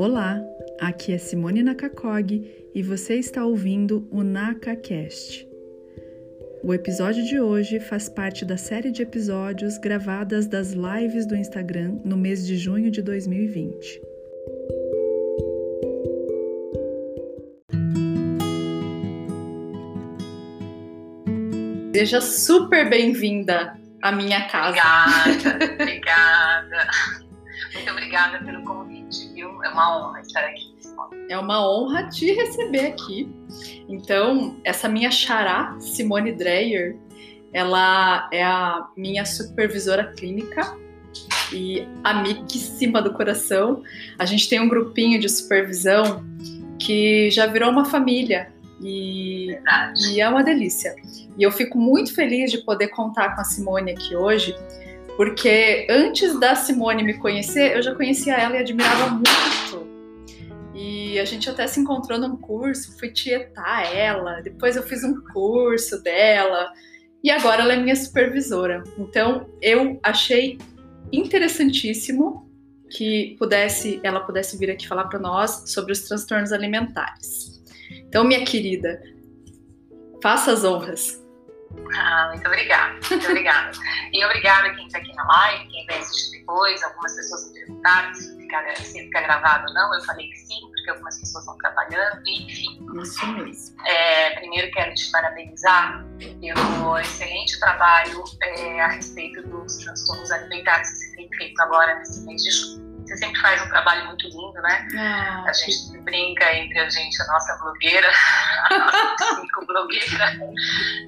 Olá, aqui é Simone Nakakog e você está ouvindo o NakaCast. O episódio de hoje faz parte da série de episódios gravadas das lives do Instagram no mês de junho de 2020. Seja super bem-vinda à minha casa. Obrigada, obrigada. Muito obrigada pelo? É uma honra estar aqui. É uma honra te receber aqui. Então, essa minha xará, Simone Dreyer, ela é a minha supervisora clínica e amiguíssima do coração. A gente tem um grupinho de supervisão que já virou uma família e, e, é uma delícia. E eu fico muito feliz de poder contar com a Simone aqui hoje, porque antes da Simone me conhecer, eu já conhecia ela e admirava muito. E a gente até se encontrou num curso, fui tietar ela, depois eu fiz um curso dela, e agora ela é minha supervisora. Então eu achei interessantíssimo que pudesse, ela pudesse vir aqui falar para nós sobre os transtornos alimentares. Então, minha querida, faça as honras. Ah, muito obrigada, muito obrigada. E obrigada quem está aqui na live, quem vai assistir depois. Algumas pessoas me perguntaram se fica, se fica gravado ou não. Eu falei que sim, porque algumas pessoas estão trabalhando, enfim. Isso mesmo. É, primeiro quero te parabenizar pelo excelente trabalho é, a respeito dos transtornos alimentares que você tem feito agora nesse mês de junho. Você sempre faz um trabalho muito lindo, né? Ah, a gente que... brinca entre a gente, a nossa blogueira, a nossa psicoblogueira,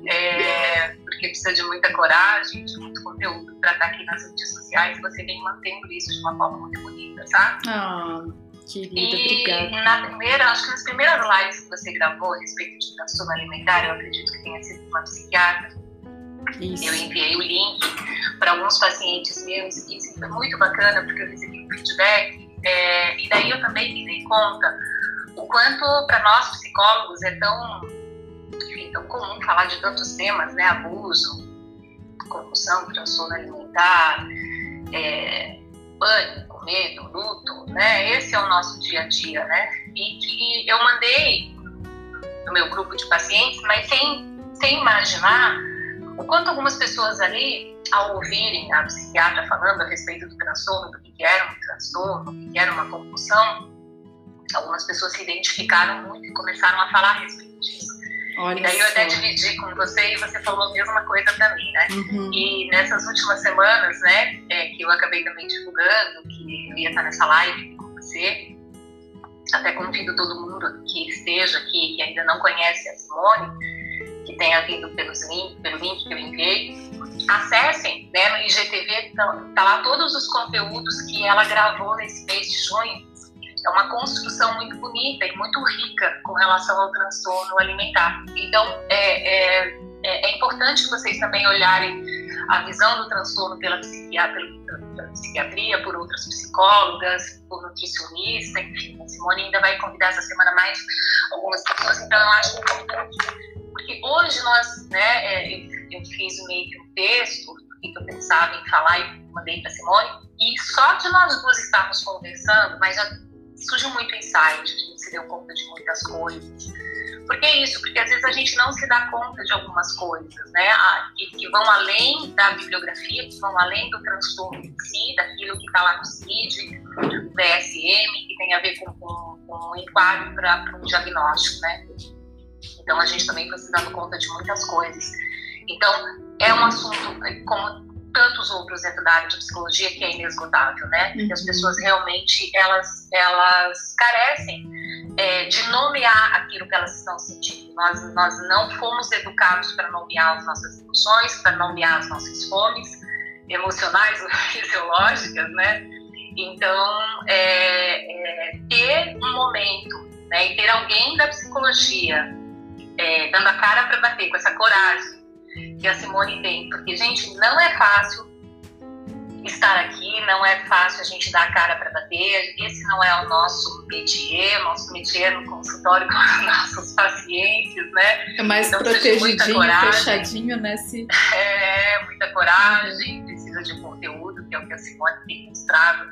é, porque precisa de muita coragem, de muito conteúdo para estar aqui nas redes sociais. Você vem mantendo isso de uma forma muito bonita, tá? Ah, querida, e obrigada. na primeira, acho que nas primeiras lives que você gravou a respeito de transtorno alimentar, eu acredito que tenha sido uma psiquiatra isso. Eu enviei o link para alguns pacientes meus e isso foi muito bacana porque eu recebi um feedback é, e daí eu também me dei conta o quanto para nós psicólogos é tão, enfim, tão comum falar de tantos temas, né? Abuso, compulsão, transtorno alimentar, é, pânico, medo, luto, né? Esse é o nosso dia a dia, né? E que eu mandei no meu grupo de pacientes, mas sem, sem imaginar o quanto algumas pessoas ali, ao ouvirem a psiquiatra falando a respeito do transtorno, do que era um transtorno, do que era uma compulsão, algumas pessoas se identificaram muito e começaram a falar a respeito disso. Olha e daí eu até dividi com você e você falou a mesma coisa para mim, né? Uhum. E nessas últimas semanas, né, é, que eu acabei também divulgando, que eu ia estar nessa live com você, até convido todo mundo que esteja aqui, que ainda não conhece a Simone, tenha vindo pelos link, pelo link que eu enviei, acessem, né, no IGTV tá, tá lá todos os conteúdos que ela gravou nesse mês de junho. É uma construção muito bonita e muito rica com relação ao transtorno alimentar. Então, é, é, é, é importante vocês também olharem a visão do transtorno pela pela psiquiatria, por outras psicólogas, por nutricionista, enfim. A Simone ainda vai convidar essa semana mais algumas pessoas, então eu acho importante porque hoje nós, né, é, eu, fiz meio que um texto que eu pensava em falar e mandei para Simone, e só de nós duas estarmos conversando, mas já surgiu muito insight, a gente se deu conta de muitas coisas. Por que isso? Porque às vezes a gente não se dá conta de algumas coisas, né? Que, que vão além da bibliografia, que vão além do transtorno em si, daquilo que está lá no CID, do DSM, que tem a ver com, com, com um enquadro para um diagnóstico, né? Então a gente também foi se dando conta de muitas coisas. Então é um assunto, como tantos outros dentro da área de psicologia, que é inesgotável, né? Uhum. as pessoas realmente elas, elas carecem é, de nomear aquilo que elas estão sentindo. Nós, nós não fomos educados para nomear as nossas emoções, para nomear as nossas fomes emocionais ou fisiológicas, né? Então, é, é, ter um momento né, e ter alguém da psicologia é, dando a cara para bater, com essa coragem que a Simone tem. Porque, gente, não é fácil estar aqui, não é fácil a gente dar a cara para bater. Esse não é o nosso métier, nosso métier no consultório com os nossos pacientes, né? É mais então, protegidinho, fechadinho, né? Se... É, muita coragem, precisa de conteúdo, que é o que a Simone tem mostrado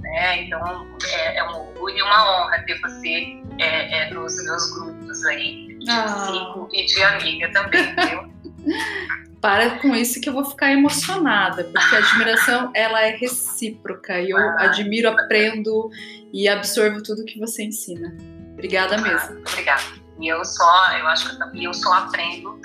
Né? Então, é, é, um orgulho e uma honra ter você é, é, nos meus grupos aí, de ah. cinco e de amiga também, viu? Para com isso que eu vou ficar emocionada, porque a admiração ela é recíproca e eu ah, admiro, aprendo e absorvo tudo que você ensina. Obrigada mesmo. Ah, obrigada. E eu só, eu acho que eu, também eu só aprendo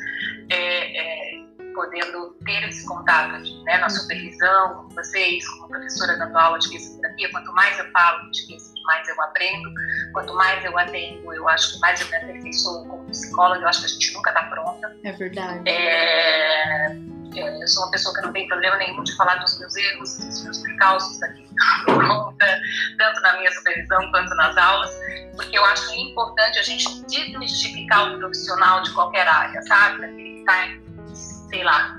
é, é, podendo ter esse contato né, na supervisão, com vocês, como professora dando aula de fisioterapia, quanto mais eu falo de física, mais eu aprendo, quanto mais eu atendo, eu acho que mais eu me aperfeiçoo como psicóloga, eu acho que a gente nunca está pronta. É verdade. É, eu sou uma pessoa que não tem problema nenhum de falar dos meus erros, dos meus percalços daqui tanto na minha supervisão quanto nas aulas, porque eu acho importante a gente desmistificar o profissional de qualquer área, sabe? Aquele que está, sei lá,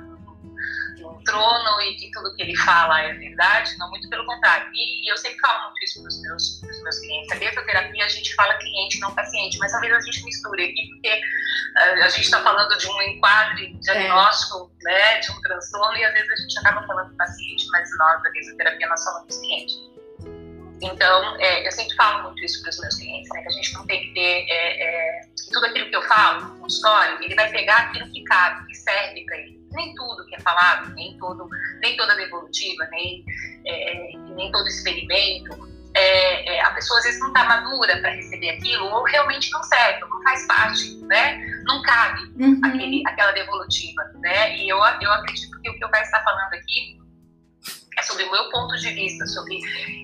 trono e que tudo que ele fala é verdade, não, muito pelo contrário. E, e eu sempre falo muito isso para os meus, meus clientes. A bioterapia a gente fala cliente, não paciente, mas às vezes a gente mistura aqui, porque uh, a gente está falando de um enquadre diagnóstico, é. né, de um transtorno, e às vezes a gente acaba falando paciente, mas nós da fisioterapia nós falamos cliente. Então, é, eu sempre falo muito isso para os meus clientes, né, que a gente não tem que ter é, é, tudo aquilo que eu falo no consultório, ele vai pegar aquilo que cabe, que serve para ele nem tudo que é falado, nem, todo, nem toda devolutiva, nem, é, nem todo experimento, é, é, a pessoa às vezes não está madura para receber aquilo, ou realmente não serve, não faz parte, né? Não cabe uhum. aquele, aquela devolutiva, né? E eu, eu acredito que o que eu vai estar falando aqui é sobre o meu ponto de vista, sobre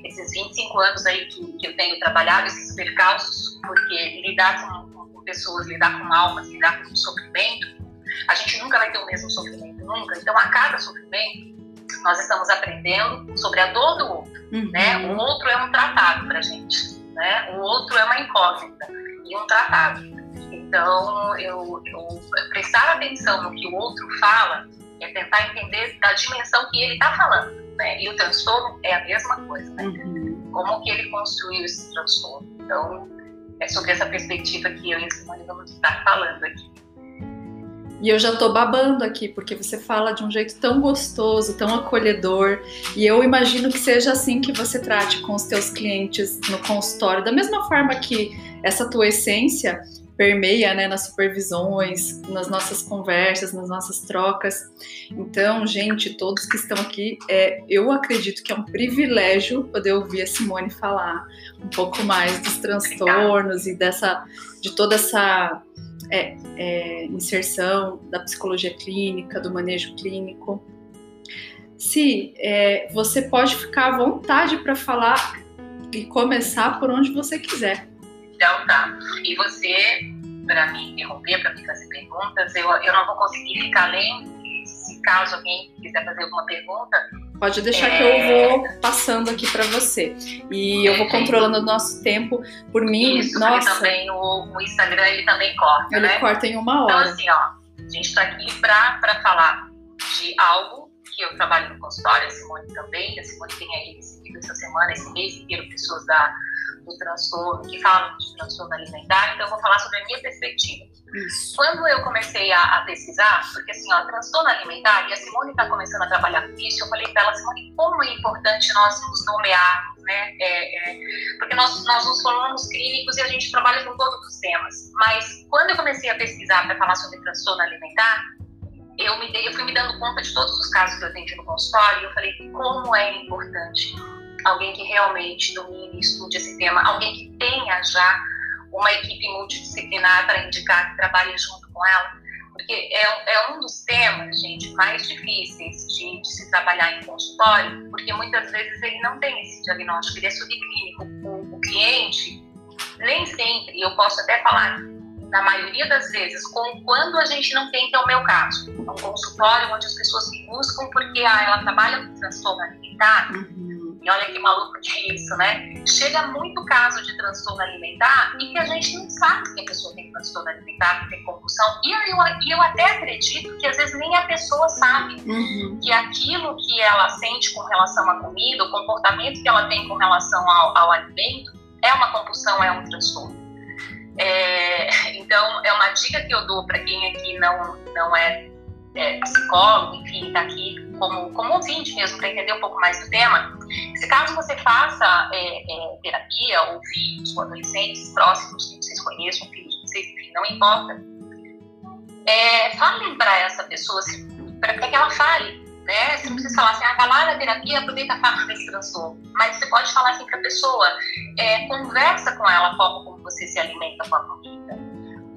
esses 25 anos aí que, que eu tenho trabalhado, esses percalços, porque lidar com, com pessoas, lidar com almas, lidar com sofrimento, a gente nunca vai ter o mesmo sofrimento, nunca. Então, a cada sofrimento, nós estamos aprendendo sobre a dor do outro, uhum. né? O outro é um tratado para gente, né? O outro é uma incógnita e um tratado. Então, eu, eu prestar atenção no que o outro fala é tentar entender da dimensão que ele está falando, né? E o transtorno é a mesma coisa, né? Uhum. Como que ele construiu esse transtorno. Então, é sobre essa perspectiva que eu e a Simone vamos estar falando aqui. E eu já tô babando aqui, porque você fala de um jeito tão gostoso, tão acolhedor. E eu imagino que seja assim que você trate com os teus clientes no consultório, da mesma forma que essa tua essência permeia né, nas supervisões, nas nossas conversas, nas nossas trocas. Então, gente, todos que estão aqui, é, eu acredito que é um privilégio poder ouvir a Simone falar um pouco mais dos transtornos e dessa, de toda essa é, é, inserção da psicologia clínica, do manejo clínico. Se é, você pode ficar à vontade para falar e começar por onde você quiser. Então tá. E você, para me interromper, para me fazer perguntas, eu, eu não vou conseguir ficar lendo. Se caso alguém quiser fazer alguma pergunta, Pode deixar é... que eu vou passando aqui para você. E eu vou controlando o nosso tempo. Por mim, Isso, nossa. também o, o, Instagram ele também corta. Ele né? corta em uma hora. Então, assim, ó, a gente está aqui para falar de algo que eu trabalho no consultório, a Simone também. A Simone tem aí recebido essa semana, esse mês inteiro, pessoas da, do transtorno, que falam de transtorno alimentar. Então, eu vou falar sobre a minha perspectiva. Isso. Quando eu comecei a, a, pesquisar, porque assim, ó, transtorno alimentar, e a Simone está começando a trabalhar com isso, eu falei para ela, Simone, como é importante nós nos nomearmos, né? É, é, porque nós, nós nos formamos clínicos e a gente trabalha com todos os temas. Mas quando eu comecei a pesquisar para falar sobre transtorno alimentar, eu, me dei, eu fui me dando conta de todos os casos que eu atendi no consultório e eu falei como é importante alguém que realmente domine e estude esse tema, alguém que tenha já uma equipe multidisciplinar para indicar que trabalhe junto com ela, porque é, é um dos temas, gente, mais difíceis de, de, se trabalhar em consultório, porque muitas vezes ele não tem esse diagnóstico, ele é subclínico. O, o cliente, nem sempre, eu posso até falar na maioria das vezes, com quando a gente não tem, que é o meu caso, é um consultório onde as pessoas me buscam porque ah, ela trabalha com transtorno alimentar, uhum e olha que maluco que isso, né? Chega muito caso de transtorno alimentar e que a gente não sabe que a pessoa tem transtorno alimentar, que tem compulsão. E eu, e eu até acredito que às vezes nem a pessoa sabe uhum. que aquilo que ela sente com relação à comida, o comportamento que ela tem com relação ao, ao alimento, é uma compulsão, é um transtorno. É, então, é uma dica que eu dou para quem aqui não, não é é, psicólogo, enfim, está aqui como, como ouvinte mesmo, para entender um pouco mais do tema, se caso você faça é, é, terapia, ou filhos, ou adolescentes próximos que vocês conheçam, filhos enfim, não importa, é, falem para essa pessoa, para que ela fale, né? Você não precisa falar assim, ah, vai lá na terapia, aproveita a falando desse transtorno. Mas você pode falar assim para a pessoa, é, conversa com ela a forma como você se alimenta com a comida,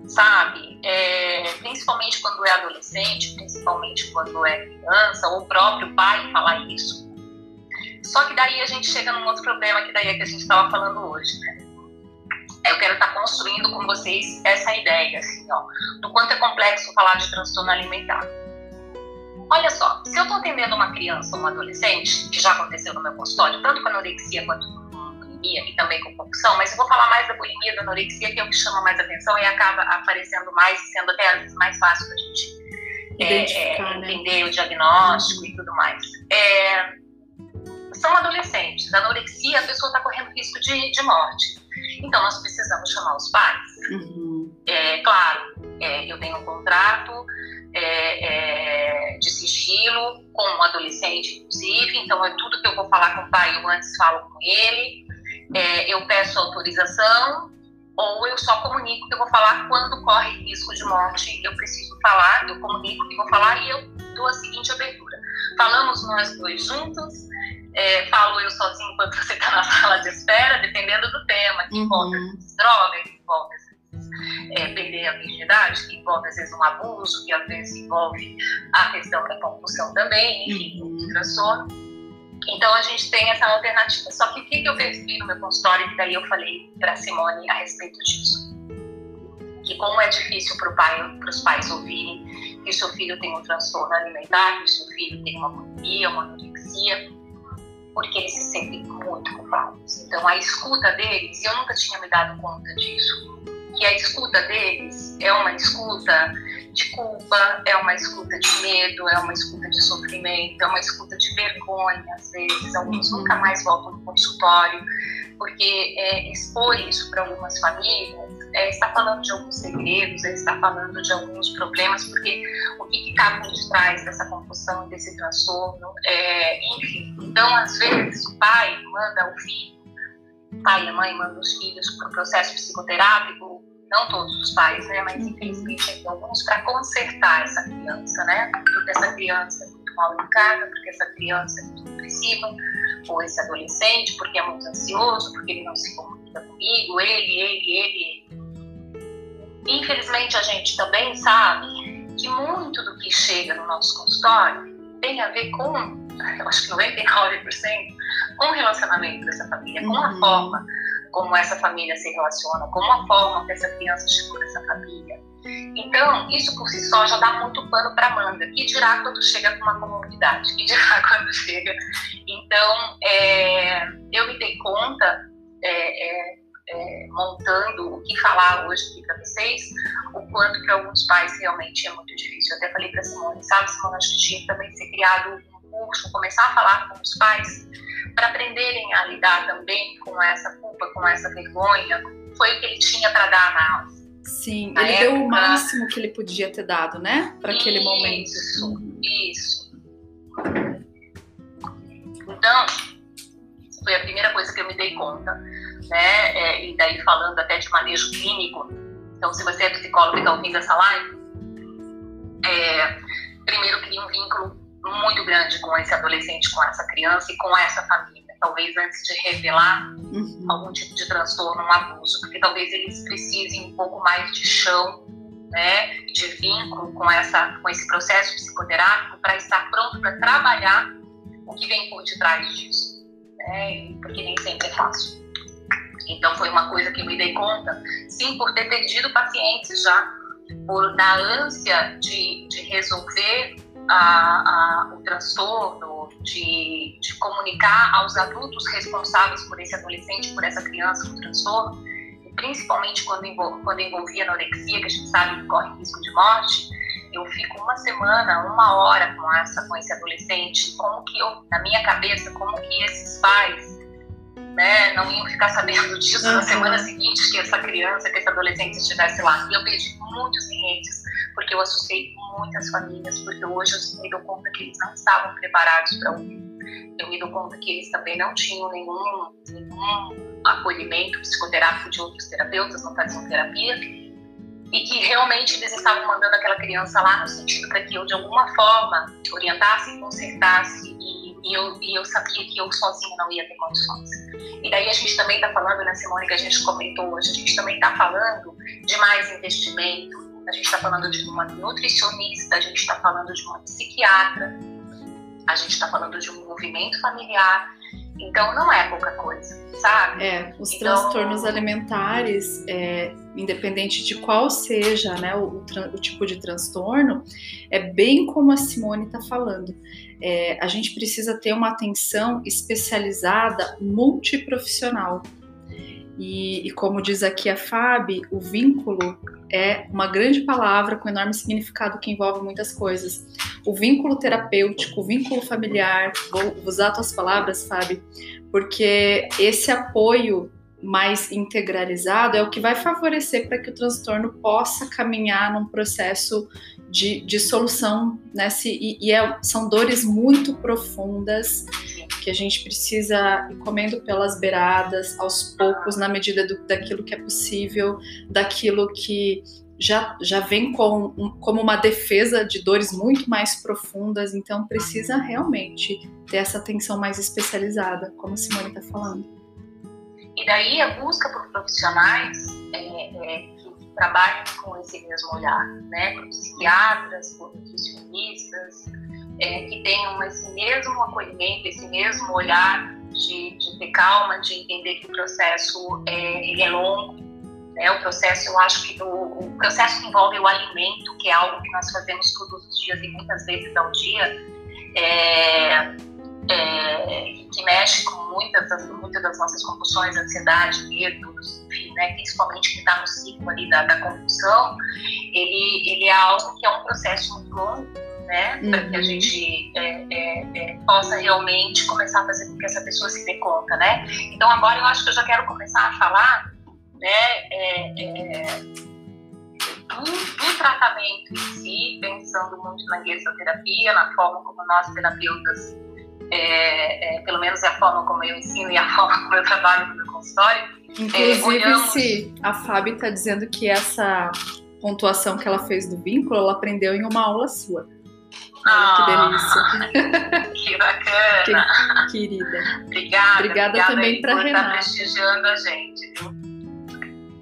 sabe? É, principalmente quando é adolescente, principalmente quando é criança, ou o próprio pai falar isso. Só que daí a gente chega num outro problema que daí é que a gente estava falando hoje, né? Eu quero estar tá construindo com vocês essa ideia, assim, ó, do quanto é complexo falar de transtorno alimentar. Olha só, se eu estou atendendo uma criança ou um adolescente, que já aconteceu no meu consultório, tanto com anorexia quanto com bulimia e também com compulsão, mas eu vou falar mais da bulimia da anorexia, que é o que chama mais atenção e acaba aparecendo mais, sendo até às vezes mais fácil para a gente é, é, né? entender o diagnóstico e tudo mais. É, são adolescentes. A anorexia, a pessoa está correndo risco de, de morte. Então, nós precisamos chamar os pais. Uhum. É, claro, é, eu tenho um contrato é, é, de sigilo com o um adolescente, inclusive, então é tudo que eu vou falar com o pai, eu antes falo com ele. É, eu peço autorização ou eu só comunico que eu vou falar quando corre risco de morte, eu preciso falar, eu comunico que vou falar e eu dou a seguinte abertura. Falamos nós dois juntos, é, falo eu sozinho enquanto você está na sala de espera, dependendo do tema, que uhum. envolve droga, que envolve é, perder a virgindade, que envolve às vezes um abuso, que às vezes envolve a questão da compulsão também, enfim, uhum. transtorno. Então a gente tem essa alternativa. Só que o que eu percebi no meu consultório, que daí eu falei para Simone a respeito disso? Que como é difícil para pai, os pais ouvirem que o seu filho tem um transtorno alimentar, que o seu filho tem uma bulimia, uma anorexia, porque eles se sentem muito culpados. Então a escuta deles, e eu nunca tinha me dado conta disso, que a escuta deles é uma escuta de culpa, é uma escuta de medo, é uma escuta de sofrimento, é uma escuta de vergonha, às vezes. Alguns uhum. nunca mais voltam no consultório, porque é, expor isso para algumas famílias é, está falando de alguns segredos, é, está falando de alguns problemas, porque o que está por detrás dessa confusão, desse transtorno, é, enfim. Então, às vezes, o pai manda o filho, o pai e a mãe mandam os filhos para o processo psicoterápico não todos os pais, né, mas uhum. infelizmente alguns para consertar essa criança, né, porque essa criança é muito mal educada, porque essa criança é muito depressiva, ou esse adolescente, porque é muito ansioso, porque ele não se comunica comigo, ele, ele, ele, ele. Infelizmente a gente também sabe que muito do que chega no nosso consultório tem a ver com, eu acho que 99%, com o relacionamento dessa família, com a uhum. forma como essa família se relaciona, como a forma que essa criança chegou nessa família. Então, isso por si só já dá muito pano para manga. Que dirá quando chega com uma comunidade? Que dirá quando chega? Então, é, eu me dei conta, é, é, é montando o que falar hoje aqui para vocês, o quanto para alguns pais realmente é muito difícil. Eu até falei para Simone, sabe, Simone, acho que tinha também ser criado um curso, começar a falar com os pais para aprenderem a lidar também com essa culpa, com essa vergonha. Foi o que ele tinha para dar na aula. Sim, na ele época. deu o máximo que ele podia ter dado, né? Para aquele momento. Isso, isso. Então, foi a primeira coisa que eu me dei conta, né? É, e daí falando até de manejo clínico. Então, se você é psicólogo e está ouvindo essa live, é, primeiro cria um vínculo muito grande com esse adolescente, com essa criança e com essa família. Talvez antes de revelar uhum. algum tipo de transtorno, um abuso, porque talvez eles precisem um pouco mais de chão, né, de vínculo com essa, com esse processo psicoterápico para estar pronto para trabalhar o que vem por detrás disso, né, porque nem sempre é fácil. Então foi uma coisa que me dei conta, sim, por ter perdido pacientes já, por na ânsia de, de resolver a, a, o transtorno, de, de, comunicar aos adultos responsáveis por esse adolescente, por essa criança o transtorno, principalmente quando, envol, quando envolvia anorexia, que a gente sabe que corre risco de morte, eu fico uma semana, uma hora com essa com esse adolescente, como que eu, na minha cabeça, como que esses pais né, não iam ficar sabendo disso uhum. na semana seguinte que essa criança, que esse adolescente estivesse lá. E eu perdi muitos clientes porque eu assustei muitas famílias, porque hoje eu me dou conta que eles não estavam preparados para ouvir. eu me dou conta que eles também não tinham nenhum, nenhum acolhimento psicoterápico de outros terapeutas, não faziam terapia, e que realmente eles estavam mandando aquela criança lá no sentido para que eu, de alguma forma, orientasse, consertasse, e, e, eu, e eu sabia que eu sozinha não ia ter condições. E daí a gente também está falando, né, Simone, que a gente comentou hoje, a gente também está falando de mais investimento, a gente está falando de uma nutricionista, a gente está falando de uma psiquiatra, a gente está falando de um movimento familiar. Então não é pouca coisa, sabe? É, os então, transtornos alimentares, é, independente de qual seja né, o, o, tipo de transtorno, é bem como a Simone está falando. É, a gente precisa ter uma atenção especializada multiprofissional. E, e, como diz aqui a Fábio, o vínculo é uma grande palavra com enorme significado que envolve muitas coisas. O vínculo terapêutico, o vínculo familiar, vou usar tuas palavras, Fábio, porque esse apoio mais integralizado é o que vai favorecer para que o transtorno possa caminhar num processo de, de solução, né? Se, e, e é, são dores muito profundas que a gente precisa ir comendo pelas beiradas, aos poucos, na medida do, daquilo que é possível, daquilo que já, já vem com, como uma defesa de dores muito mais profundas, então precisa realmente ter essa atenção mais especializada, como a Simone está falando. Daí a busca por profissionais é, é, que trabalhem com esse mesmo olhar, né? por psiquiatras, por nutricionistas, é, que tenham esse mesmo acolhimento, esse mesmo olhar de, de ter calma, de entender que o processo é, ele é longo. Né? O processo, eu acho que o, o processo que envolve o alimento, que é algo que nós fazemos todos os dias e muitas vezes ao dia, é, é, que mexe com muitas das, muitas das nossas compulsões, ansiedade, medos, enfim, né, principalmente que está no ciclo ali da, da compulsão, ele, ele é algo que é um processo muito longo, né? Uhum. Para que a uhum. gente é, é, é, possa realmente começar a fazer com que essa pessoa se dê conta, né? Então agora eu acho que eu já quero começar a falar, né? É, é, do, do, tratamento em si, pensando muito na terapia, na forma como nós terapeutas, é, pelo menos é a forma como eu ensino e a forma como eu trabalho no meu consultório. Inclusive, olhamos... se a Fábio está dizendo que essa pontuação que ela fez do vínculo, ela aprendeu em uma aula sua. Olha que delícia. Que bacana. Que, querida. Obrigada. Obrigada também para Renata. Estar prestigiando a gente, viu?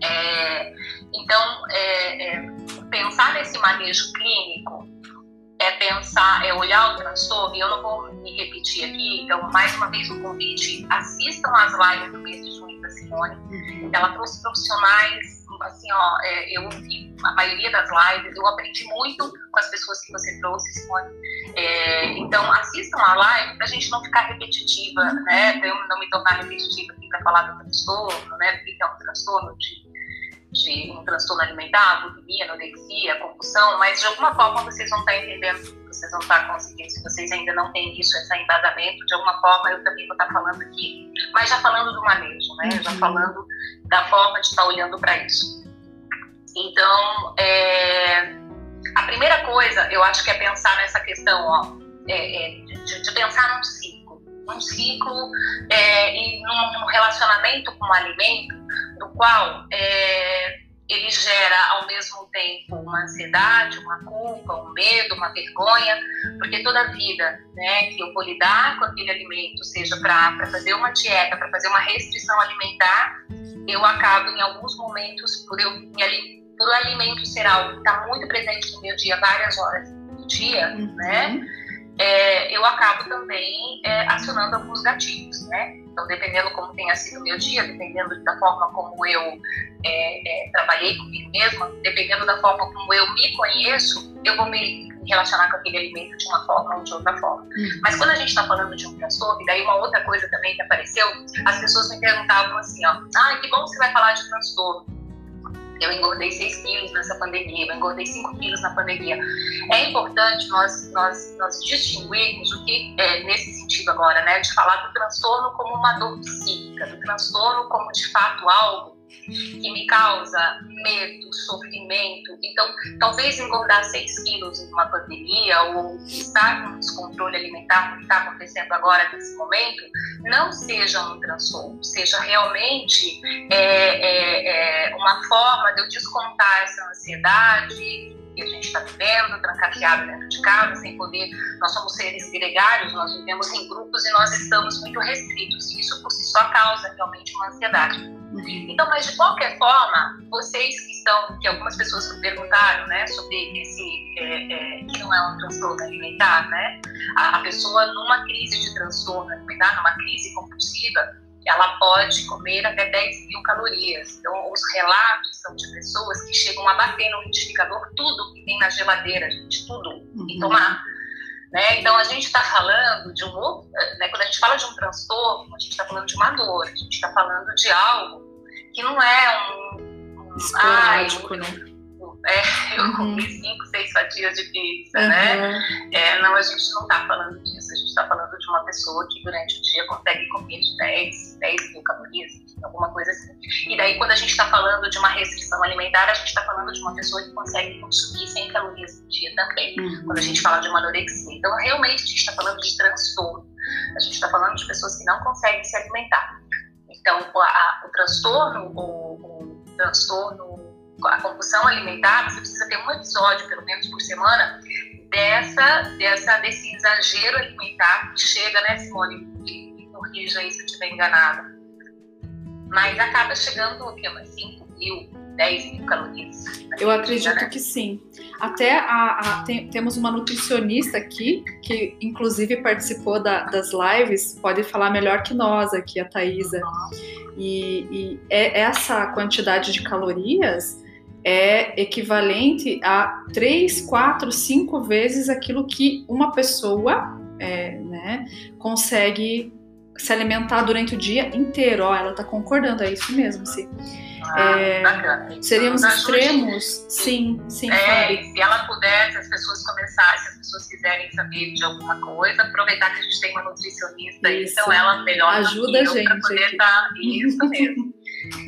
É, então, é, é, pensar nesse manejo clínico é pensar, é olhar o transtorno, e eu não vou me repetir aqui, então, mais uma vez, o convite, assistam as lives do mês de junho da Simone. Uhum. Ela trouxe profissionais assim, ó, é, eu ouvi a maioria das lives, eu aprendi muito com as pessoas que você trouxe, Simone. É, então, assistam a live para a gente não ficar repetitiva, né? Pra eu não me tornar repetitiva aqui para falar do transtorno, né? Do que é um transtorno de, de um transtorno alimentar, bulimia, anorexia, compulsão, mas de alguma forma vocês vão estar entendendo vocês vão estar conseguindo, se vocês ainda não têm isso, esse embasamento, de alguma forma eu também vou estar falando aqui, mas já falando do manejo, né? Já uhum. falando da forma de estar olhando para isso. Então, é, a primeira coisa, eu acho que é pensar nessa questão, ó, é, é, de, de, pensar num ciclo, num ciclo é, e num, num, relacionamento com o alimento, do qual é, ele gera ao mesmo tempo uma ansiedade, uma culpa, um medo, uma vergonha, porque toda vida né, que eu vou lidar com aquele alimento, seja para fazer uma dieta, para fazer uma restrição alimentar, eu acabo em alguns momentos, por eu por o alimento ser algo que está muito presente no meu dia, várias horas do dia, uhum. né? É, eu acabo também é, acionando alguns gatilhos, né? Então, dependendo como tenha sido o meu dia, dependendo da forma como eu é, é trabalhei comigo mesma, dependendo da forma como eu me conheço, eu vou me relacionar com aquele alimento de uma forma ou de outra forma. Uhum. Mas quando a gente está falando de um transtorno, daí uma outra coisa também que apareceu, as pessoas me perguntavam assim, ó, ah, que bom que você vai falar de transtorno. Eu engordei 6 quilos nessa pandemia, eu engordei 5 quilos na pandemia. É importante nós, nós, nós distinguirmos o que, é, nesse sentido agora, né, de falar do transtorno como uma dor psíquica, do transtorno como de fato algo que me causa medo, sofrimento. Então, talvez engordar 6 quilos em uma pandemia ou estar com descontrole alimentar, como está acontecendo agora nesse momento, não seja um transtorno, seja realmente é, é, é uma forma de eu descontar essa ansiedade que a gente está vivendo, trancafiado dentro de casa, sem poder. Nós somos seres gregários, nós vivemos em grupos e nós estamos muito restritos. Isso por si só causa realmente uma ansiedade. Uhum. Então, mas de qualquer forma, vocês que estão, que algumas pessoas me perguntaram, né, sobre esse é, é, que não é um transtorno alimentar, né? A, a pessoa numa crise de transtorno alimentar, numa crise compulsiva, ela pode comer até 10 mil calorias. Então, os relatos são de pessoas que chegam a bater no liquidificador tudo que tem na geladeira, gente, tudo, uhum. e tomar. Né? Então, a gente está falando de um né, quando a gente fala de um transtorno, a gente está falando de uma dor, a gente está falando de algo que não é um. um Esporádico, ai, né? É, eu uhum. comi cinco, seis fatias de pizza, né? uhum. né? É, não, a gente não está falando disso, a gente está falando de uma pessoa que durante o dia consegue comer de 10, 10 mil calorias, alguma coisa assim. E daí, quando a gente está falando de uma restrição alimentar, a gente está falando de uma pessoa que consegue consumir 100 calorias por dia também, uhum. quando a gente fala de uma anorexia. Então, realmente, a gente está falando de transtorno. A gente está falando de pessoas que não conseguem se alimentar. Então, a, o transtorno, o, o transtorno a compulsão alimentar, você precisa ter um episódio, pelo menos por semana, dessa, dessa, desse exagero alimentar que chega, né, Simone? Me corrija aí se eu estiver enganada. Mas acaba chegando o quê? Umas 5 mil, 10 mil calorias. Eu acredito que sim. Até a, a, tem, temos uma nutricionista aqui, que inclusive participou da, das lives, pode falar melhor que nós aqui, a Thaisa. E, e é essa quantidade de calorias é equivalente a três, quatro, cinco vezes aquilo que uma pessoa é, né, consegue se alimentar durante o dia inteiro. Ó, ela está concordando, é isso mesmo, sim. Ah, é, bacana. Seríamos extremos? Sim, sim. É, se ela puder, se as pessoas começarem, se as pessoas quiserem saber de alguma coisa, aproveitar que a gente tem uma nutricionista, isso. então ela melhor ajuda a gente. poder estar. Tá, isso mesmo.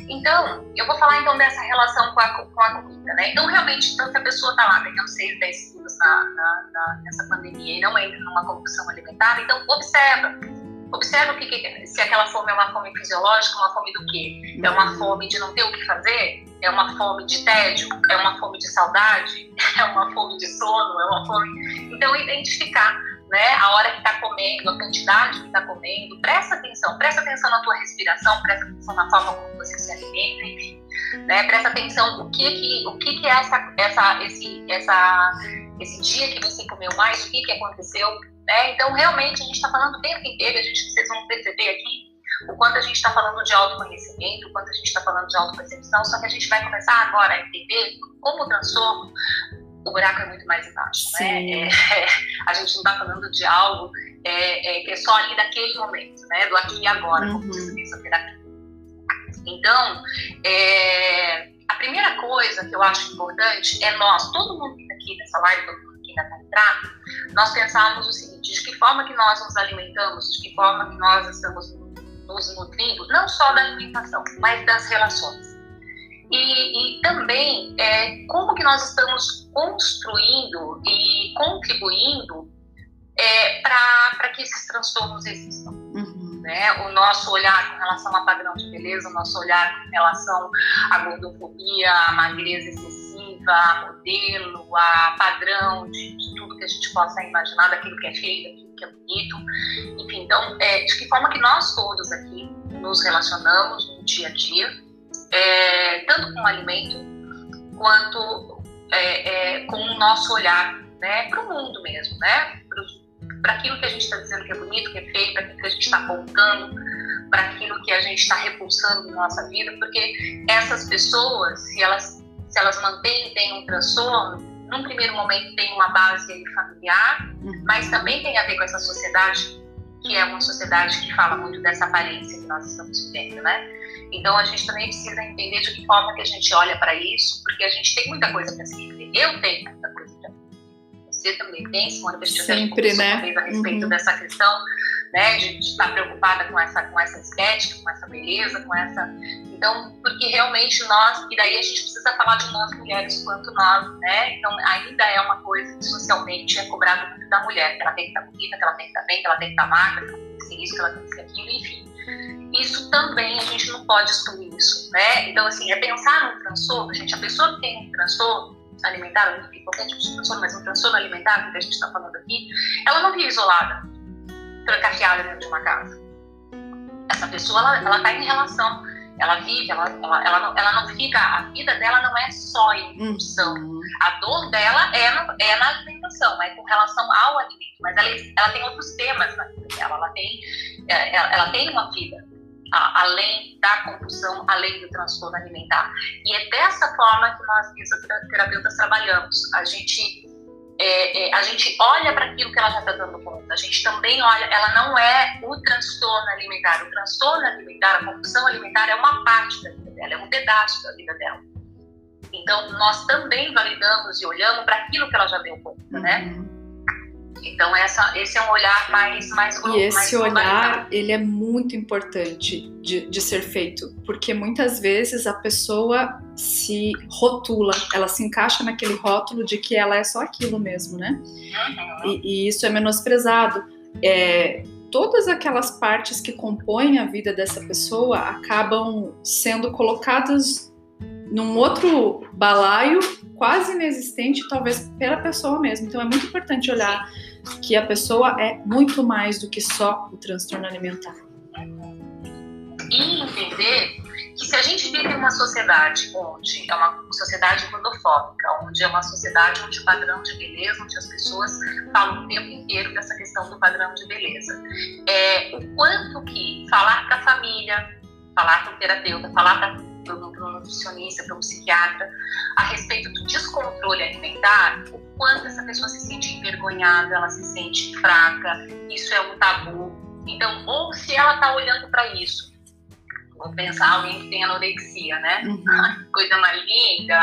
Então, eu vou falar então dessa relação com a, com a comida, né? Então, realmente, então, se a pessoa está lá pegando 6, 10 quilos na, na, na, nessa pandemia e não entra numa compulsão alimentar, então observa. Observa o que, que, se aquela fome é uma fome fisiológica, uma fome do quê? É uma fome de não ter o que fazer? É uma fome de tédio? É uma fome de saudade? É uma fome de sono? É uma fome. Então, identificar né? A hora que está comendo, a quantidade que está comendo. Presta atenção, presta atenção na tua respiração, presta atenção na forma como você se alimenta, enfim. Né? Presta atenção o que que, o que, que é essa, essa, esse, essa, esse dia que você comeu mais, o que, que aconteceu. Né? Então, realmente, a gente está falando o tempo inteiro, a gente, vocês vão perceber aqui o quanto a gente está falando de autoconhecimento, o quanto a gente está falando de autopercepção, só que a gente vai começar agora a entender como o transtorno o buraco é muito mais embaixo, né? É, é, a gente não está falando de algo é, é, que é só ali daquele momento, né? Do aqui e agora, uhum. como diz isso terapia. Então, é, a primeira coisa que eu acho importante é nós, todo mundo que está aqui nessa live, todo mundo ainda está nós pensarmos o seguinte, de que forma que nós nos alimentamos, de que forma que nós estamos nos nutrindo, não só da alimentação, mas das relações. E, e também é, como que nós estamos construindo e contribuindo é, para que esses transtornos existam. Uhum. Né? O nosso olhar com relação a padrão de beleza, o nosso olhar com relação à gordofobia, à magreza excessiva, a modelo, a padrão de, de, tudo que a gente possa imaginar, daquilo que é feio, daquilo que é bonito. Enfim, então, é, de que forma que nós todos aqui nos relacionamos no dia a dia é, tanto com o alimento quanto é, é, com o nosso olhar né, para o mundo mesmo, né? para aquilo que a gente está dizendo que é bonito, que é feio, para aquilo que a gente está apontando, para aquilo que a gente está repulsando na nossa vida, porque essas pessoas, se elas, se elas mantêm, têm um transtorno, num primeiro momento tem uma base familiar, uhum. mas também tem a ver com essa sociedade, que é uma sociedade que fala muito dessa aparência que nós estamos vivendo, né? Então a gente também precisa entender de que forma que a gente olha para isso, porque a gente tem muita coisa para se entender. Eu tenho muita coisa para Você também tem, Simone, deixa Sempre, né? a respeito uhum. dessa questão, né, de, de, estar preocupada com essa, com essa estética, com essa beleza, com essa. Então, porque realmente nós, e daí a gente precisa falar de nós mulheres quanto nós, né? Então, ainda é uma coisa que socialmente é cobrado muito da mulher, que ela tem que estar bonita, que ela tem que estar bem, que ela tem que estar magra, que ela tem que ser isso, que ela tem que ser aquilo, enfim. Isso também a gente não pode excluir isso, né? Então, assim, é pensar no transtorno, gente, a pessoa que tem um transtorno alimentar, enfim, qualquer tipo de transtorno, mas um transtorno alimentar, que a gente está falando aqui, ela não vive isolada, trancafiada dentro de uma casa. Essa pessoa, ela está em relação ela vive, ela, ela, ela, não, ela não fica, a vida dela não é só em função. Uhum. A dor dela é, no, é na alimentação, é com relação ao alimento, mas ela, ela tem outros temas na vida dela, ela tem, é, ela, ela tem uma vida a, além da compulsão, além do transtorno alimentar. E é dessa forma que nós, fisioterapeutas, trabalhamos. A gente é, é, a gente olha para aquilo que ela já está dando conta. A gente também olha, ela não é o transtorno alimentar. O transtorno alimentar, a compulsão alimentar é uma parte da vida dela, é um pedaço da vida dela. Então, nós também validamos e olhamos para aquilo que ela já deu conta, né? Então, essa, esse é um olhar mais mais E esse olhar, ele é muito importante de, de ser feito, porque muitas vezes a pessoa se rotula, ela se encaixa naquele rótulo de que ela é só aquilo mesmo, né? Uhum. E, e, isso é menosprezado. É, todas aquelas partes que compõem a vida dessa pessoa acabam sendo colocadas num outro balaio quase inexistente, talvez pela pessoa mesmo. Então é muito importante olhar que a pessoa é muito mais do que só o transtorno alimentar. E entender que se a gente vive uma sociedade onde é uma sociedade gordofóbica, onde é uma sociedade onde o padrão de beleza, onde as pessoas falam o tempo inteiro dessa questão do padrão de beleza, é, o quanto que falar para a família, falar para o terapeuta, falar para para um nutricionista, para um psiquiatra, a respeito do descontrole alimentar, o quanto essa pessoa se sente envergonhada, ela se sente fraca, isso é um tabu. Então, ou se ela está olhando para isso, vou pensar alguém que tem anorexia, né? Uhum. Coisa mais linda.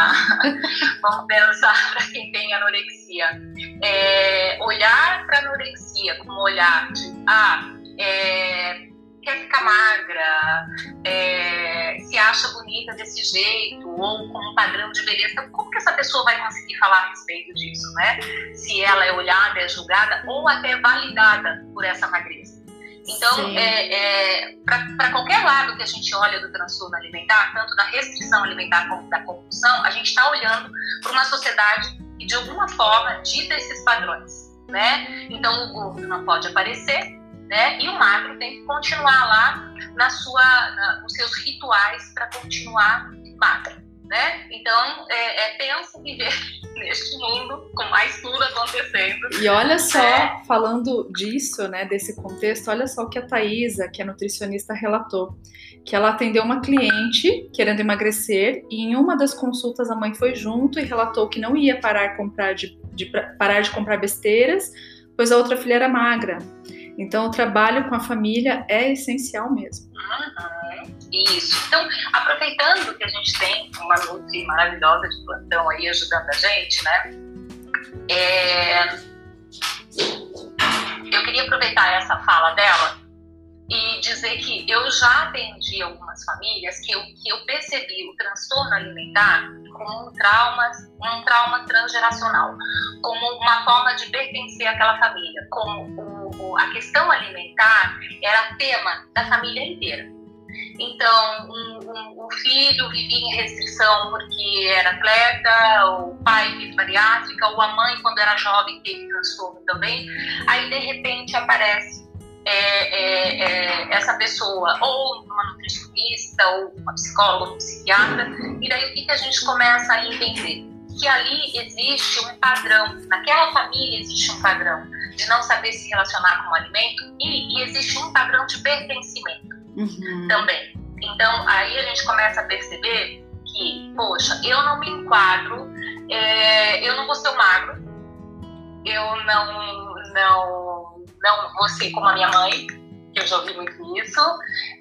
Vamos pensar para quem tem anorexia. É, olhar para anorexia como olhar de, ah, é, quer ficar magra, é, se acha bonita desse jeito, ou com um padrão de beleza, como que essa pessoa vai conseguir falar a respeito disso, né? Se ela é olhada, é julgada, ou até validada por essa magreza. Então, é, é para qualquer lado que a gente olha do transtorno alimentar, tanto da restrição alimentar como da compulsão, a gente está olhando para uma sociedade que, de alguma forma, dita esses padrões. Né? Então, o gordo não pode aparecer, né? E o magro tem que continuar lá na sua, na, nos seus rituais para continuar magro, né? Então, é, é pensa viver neste mundo com mais tudo acontecendo. E olha só, é. falando disso, né, desse contexto, olha só o que a Thaisa, que é nutricionista, relatou. Que ela atendeu uma cliente querendo emagrecer e em uma das consultas a mãe foi junto e relatou que não ia parar, comprar de, de parar de comprar besteiras, pois a outra filha era magra. Então, o trabalho com a família é essencial mesmo. Uhum, isso. Então, aproveitando que a gente tem uma Nutri maravilhosa de plantão aí ajudando a gente, né? É... Eu queria aproveitar essa fala dela e dizer que eu já atendi algumas famílias que eu, que eu percebi o transtorno alimentar como um trauma, um trauma transgeracional, como uma forma de pertencer àquela família, como o, o, a questão alimentar era tema da família inteira. Então, um, um, o filho vivia em restrição porque era atleta, o pai teve bariátrica, ou a mãe, quando era jovem, teve transtorno também. Aí, de repente, aparece é, é, é, essa pessoa ou uma nutricionista, ou uma psicóloga, um psiquiatra, e daí o que, que a gente começa a entender? Que ali existe um padrão, naquela família existe um padrão de não saber se relacionar com o alimento e, e existe um padrão de pertencimento uhum. também. Então, aí a gente começa a perceber que, poxa, eu não me enquadro, é, eu não vou ser o magro, eu não, não não você como a minha mãe, que eu já ouvi muito isso.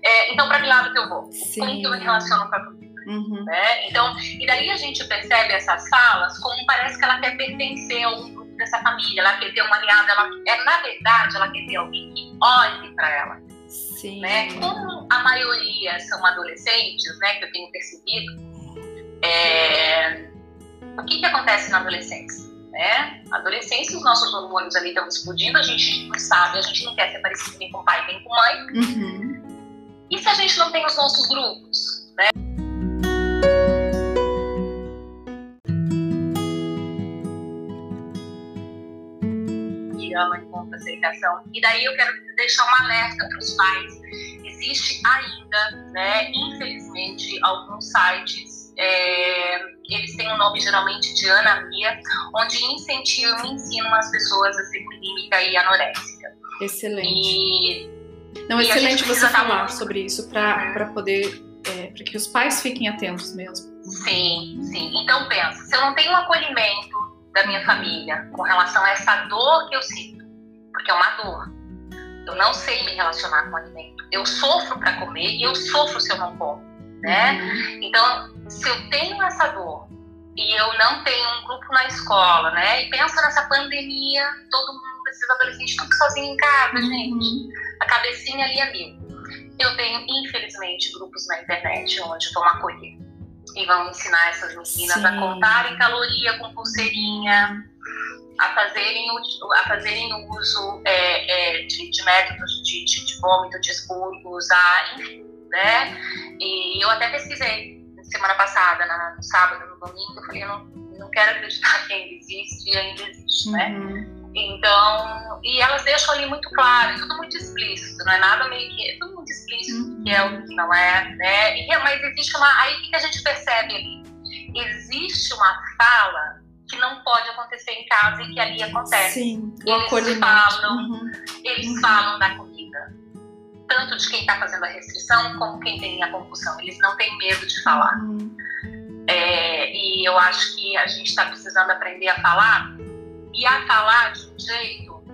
É, então, para que lado que eu vou? Sim. Como que eu me relaciono com a comida? Uhum. Né? Então, e daí a gente percebe essas falas como parece que ela quer pertencer a um grupo dessa família, ela quer ter uma aliada, ela, é, na verdade, ela quer ter alguém que olhe para ela, Sim. Né? Como a maioria são adolescentes, né, que eu tenho percebido, é... o que, que acontece na adolescência? Né? Na adolescência, os nossos hormônios ali estão explodindo, a gente não sabe, a gente não quer ser parecido nem com pai nem com mãe. Uhum. E se a gente não tem os nossos grupos? Né? Que ama encontra aceitação. E daí eu quero deixar um alerta para os pais. Existe ainda, né, infelizmente, alguns sites é, eles têm o um nome geralmente de anamia, onde incentivam e ensinam as pessoas a ser bulímica e anoréxica. Excelente. E, Não, e excelente você falar sobre isso para poder, é, para que os pais fiquem atentos mesmo. Sim, sim. Então pensa, se eu não tenho um acolhimento da minha família com relação a essa dor que eu sinto, porque é uma dor, eu não sei me relacionar com o alimento. Eu sofro para comer e eu sofro se eu não como, né? Uhum. Então, se eu tenho essa dor e eu não tenho um grupo na escola, né? E pensa nessa pandemia, todo mundo, esses adolescentes, tudo sozinho em casa, uhum. gente. A cabecinha ali é mil. Eu tenho, infelizmente, grupos na internet onde vão acolher e vão ensinar essas meninas Sim. a contarem caloria com pulseirinha, a fazerem, a fazerem uso é, é, de, de, métodos de, de, de vômito, de expurgos, a, enfim, né? E eu até pesquisei semana passada, na, no sábado, no domingo, eu falei, eu não, não quero acreditar que ainda existe e ainda existe, né? Uhum. Então, e elas deixam ali muito claro, tudo muito explícito, não é nada meio que, é tudo muito explícito, uhum. que é o que não é, né? E, mas existe uma, aí o que a gente percebe ali? Existe uma fala que não pode acontecer em casa e que ali acontece. Sim, o eles falam, uhum. eles uhum. falam da comida tanto de quem está fazendo a restrição como quem tem a compulsão. Eles não têm medo de falar. Uhum. É, e eu acho que a gente está precisando aprender a falar e a falar de um jeito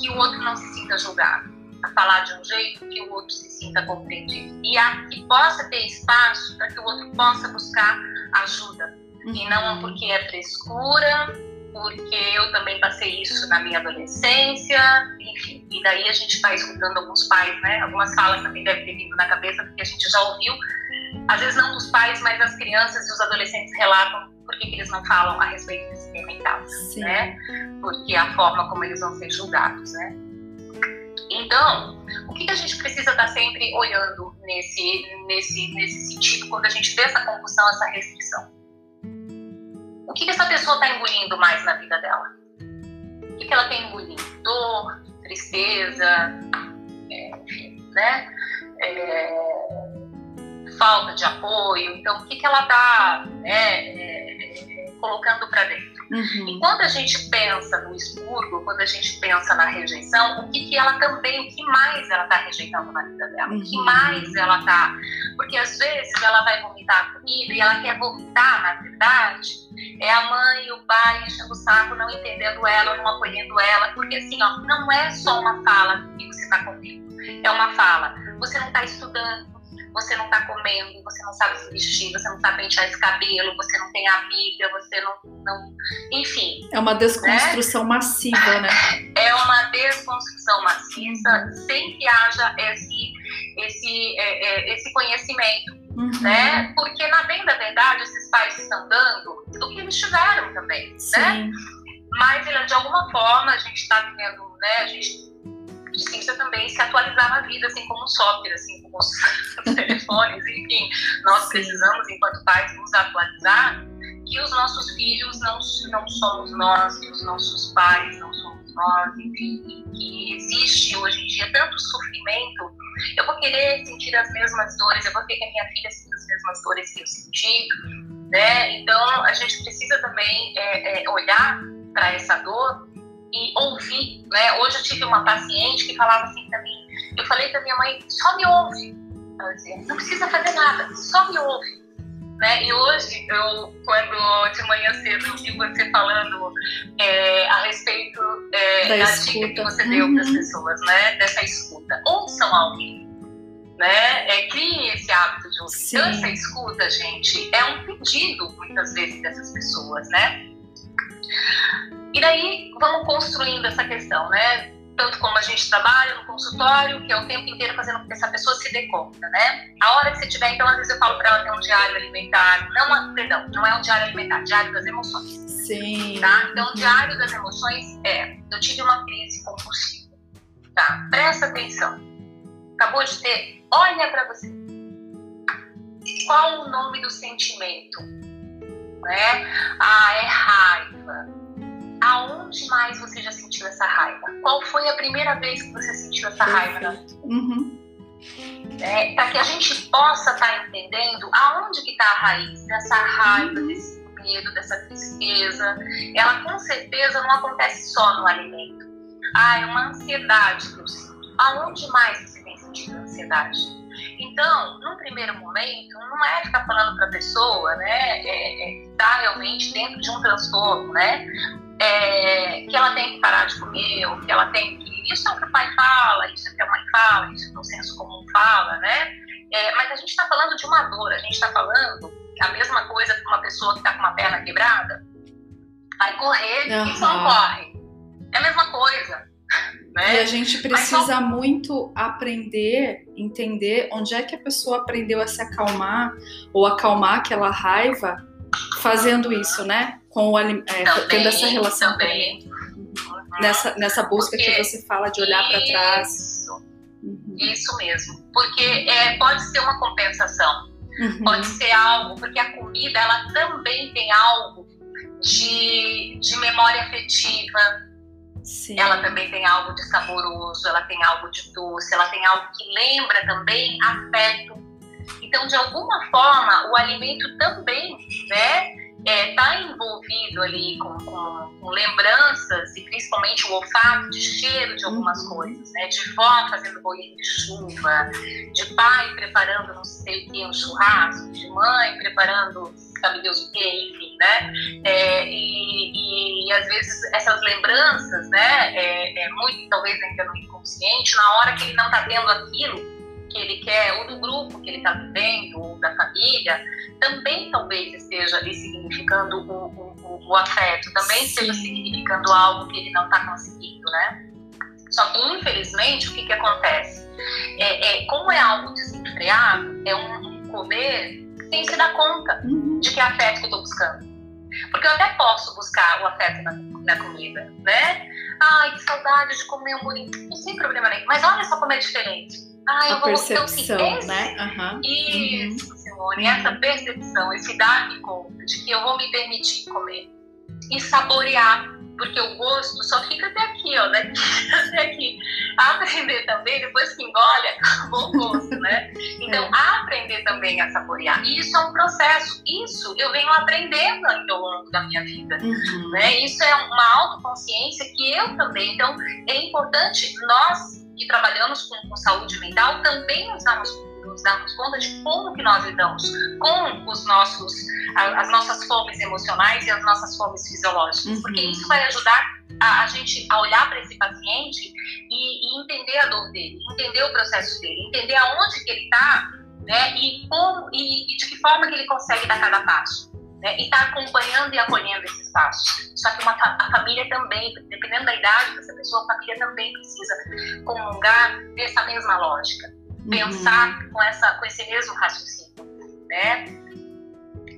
que o outro não se sinta julgado, a falar de um jeito que o outro se sinta compreendido e a que possa ter espaço para que o outro possa buscar ajuda uhum. e não porque é frescura porque eu também passei isso na minha adolescência, enfim. E daí a gente vai escutando alguns pais, né? Algumas falas também devem ter vindo na cabeça, porque a gente já ouviu, às vezes não dos pais, mas das crianças e os adolescentes relatam por que, eles não falam a respeito desse tema em casa, né? Porque é a forma como eles vão ser julgados, né? Então, o que, que a gente precisa estar sempre olhando nesse, nesse, nesse sentido quando a gente vê essa compulsão, essa restrição? Que, que essa pessoa está engolindo mais na vida dela? O que, que ela está engolindo? Dor, tristeza, é, enfim, né? É, falta de apoio. Então, o que, que ela está né, é, colocando para dentro? Uhum. E quando a gente pensa no expurgo, quando a gente pensa na rejeição, o que, que ela também, o que mais ela está rejeitando na vida dela? Uhum. O que uhum. mais ela está. Porque às vezes ela vai vomitar a comida e ela quer vomitar, na verdade, é a mãe e o pai enchendo o saco, não entendendo ela, não acolhendo ela. Porque assim, ó, não é só uma fala que você está comigo, é uma fala. Você não está estudando, você não está comendo, você não sabe se vestir, você não sabe pentear esse cabelo, você não tem amiga, você não. não enfim. É uma desconstrução né? massiva, né? É uma desconstrução maciça sem que haja esse, esse, é, é, esse conhecimento. Uhum. Né? Porque, na bem da verdade, esses pais estão dando o que eles tiveram também. Né? Sim. Né? Mas, de alguma forma, a gente está vivendo, né? A gente precisa também se atualizar na vida, assim como o software, assim como os telefones, enfim. Nós precisamos, enquanto pais, nos atualizar que os nossos filhos não, não somos nós, que os nossos pais não somos nós, enfim, que existe hoje em dia tanto sofrimento. Eu vou querer sentir as mesmas dores, eu vou querer que a minha filha sinta as mesmas dores que eu senti, né? Então, a gente precisa também é, é, olhar para essa dor e ouvir, né? Hoje eu tive uma paciente que falava assim para mim, eu falei para minha mãe, só me ouve. Ela dizia, não precisa fazer nada, só me ouve. Né? E hoje, eu, quando de manhã cedo eu vi você falando é, a respeito é, da, da dica que você deu para as uhum. pessoas, né? dessa escuta, ouçam alguém. Né? É, criem esse hábito de ouvir. Então, essa escuta, gente, é um pedido, muitas vezes, dessas pessoas, né? E daí vamos construindo essa questão, né? tanto como a gente trabalha no consultório, que é o tempo inteiro fazendo com que essa pessoa se dê conta, né? A hora que você tiver, então, às vezes eu falo para ela ter um diário alimentar, não, perdão, não é um diário alimentar, diário das emoções. Sim. Tá? Então, o diário das emoções é, eu tive uma crise compulsiva, tá? Presta atenção. Acabou de ter? Olha para você. Qual o nome do sentimento? Né? Ah, é raiva aonde mais você já sentiu essa raiva? Qual foi a primeira vez que você sentiu essa raiva na uhum. é, Para que a gente possa estar tá entendendo aonde que está a raiz dessa raiva, uhum. desse medo, dessa tristeza. Ela com certeza não acontece só no alimento. Ah, é uma ansiedade que eu sinto. Aonde mais você tem sentido ansiedade? Então, num primeiro momento, não é ficar falando para a pessoa, né, é, é, tá realmente dentro de um transtorno, né, é, que ela tem que parar de comer, ou que ela tem que. Isso é o que o pai fala, isso é o que a mãe fala, isso é o que o senso comum fala, né? É, mas a gente está falando de uma dor, a gente está falando a mesma coisa que uma pessoa que está com uma perna quebrada vai correr uhum. e não corre. É a mesma coisa. Né? E a gente precisa só... muito aprender, entender onde é que a pessoa aprendeu a se acalmar ou acalmar aquela raiva fazendo isso, né? Com o, é, também, tendo essa relação também. Uhum. Nessa, nessa busca Porque que você fala de olhar para trás. Uhum. Isso mesmo. Porque é, pode ser uma compensação. Uhum. Pode ser algo, porque a comida ela também tem algo de, de memória afetiva. Sim. Ela também tem algo de saboroso, ela tem algo de doce, ela tem algo que lembra também afeto então, de alguma forma, o alimento também, né, está é, tá envolvido ali com, com, com, lembranças e principalmente o olfato de cheiro de algumas uhum. coisas, né? De vó fazendo bolinho de chuva, de pai preparando não sei o que, um churrasco, de mãe preparando sabe Deus o que, enfim, né? É, e, e, às vezes essas lembranças, né? É, é muito talvez ainda no inconsciente, na hora que ele não está tendo aquilo que ele quer, ou do grupo que ele está vivendo, ou da família, também talvez esteja ali significando o, o, o afeto, também Sim. esteja significando algo que ele não está conseguindo, né? Só que, infelizmente, o que, que acontece? É, é, como é algo desenfreado, é um, um comer sem se dar conta uhum. de que é afeto que eu estou buscando. Porque eu até posso buscar o afeto na, na comida, né? Ai, que saudade de comer um. Não tem problema nenhum. Mas olha só como é diferente. Ah, eu a percepção, então, esse, né? Uhum. Isso, uhum. Simone, uhum. essa percepção, esse dar-me conta de que eu vou me permitir comer e saborear, porque o gosto só fica até aqui, ó, daqui até aqui. Aprender também, depois que engole, acabou o gosto, né? Então, é. aprender também a saborear. E isso é um processo. Isso eu venho aprendendo ao longo da minha vida, uhum. né? Isso é uma autoconsciência que eu também. Então, é importante nós que trabalhamos com, com saúde mental também nos damos, nos damos conta de como que nós lidamos com os nossos, as nossas fomes emocionais e as nossas fomes fisiológicas, uhum. porque isso vai ajudar a, a gente a olhar para esse paciente e, e, entender a dor dele, entender o processo dele, entender aonde que ele está, né, e como e, e de que forma que ele consegue dar cada passo né, e está acompanhando e acolhendo esses passos. Só que uma, a família também, dependendo da idade dessa pessoa, a família também precisa comungar dessa mesma lógica, uhum. pensar com, essa, com esse mesmo raciocínio, né?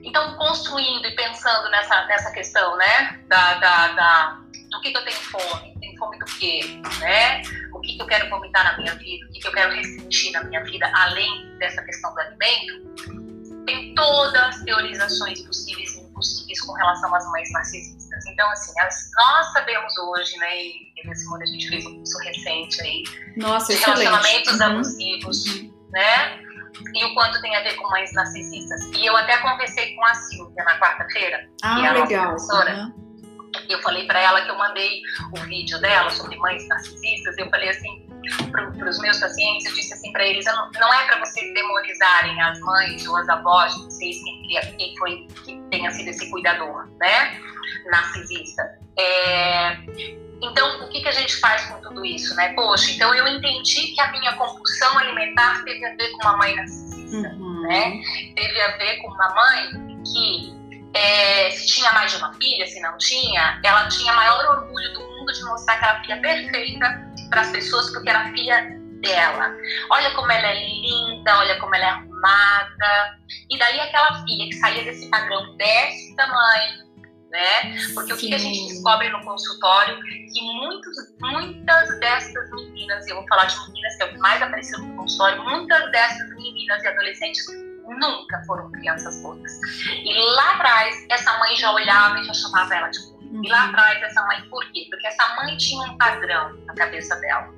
Então, construindo e pensando nessa, nessa questão, né, da, da, da do que, que eu tenho fome, tenho fome do quê, né? O que, que eu quero vomitar na minha vida, o que, que eu quero restringir na minha vida, além dessa questão do alimento, tem todas as teorizações possíveis e impossíveis com relação às mães narcisistas. Então, assim, as, nós sabemos hoje, né, e Simone, a gente fez um curso recente aí, Nossa, de relacionamentos uhum. abusivos, uhum. né, e o quanto tem a ver com mães narcisistas. E eu até conversei com a Silvia na quarta-feira, ah, que é a legal. nossa professora, uhum. Eu falei para ela que eu mandei o vídeo dela sobre mães narcisistas. Eu falei assim, para os meus pacientes, eu disse assim para eles: não, não é para vocês demonizarem as mães ou as avós de vocês, quem, quem foi que tenha sido esse cuidador, né? Narcisista. É, então, o que, que a gente faz com tudo isso, né? Poxa, então eu entendi que a minha compulsão alimentar teve a ver com uma mãe narcisista, uhum. né? Teve a ver com uma mãe que é, se tinha mais de uma filha, se não tinha, ela tinha maior orgulho do mundo de mostrar aquela filha perfeita para as pessoas, porque era filha dela. Olha como ela é linda, olha como ela é arrumada. E daí aquela filha que saía desse padrão desse tamanho, né? Porque Sim. o que a gente descobre no consultório que muitos, muitas dessas meninas, eu vou falar de meninas que é o que mais apareceu no consultório, muitas dessas meninas e adolescentes nunca foram crianças boas. E lá atrás, essa mãe já olhava e já chamava ela de burra. E lá uhum. atrás, essa mãe, por quê? Porque essa mãe tinha um padrão na cabeça dela.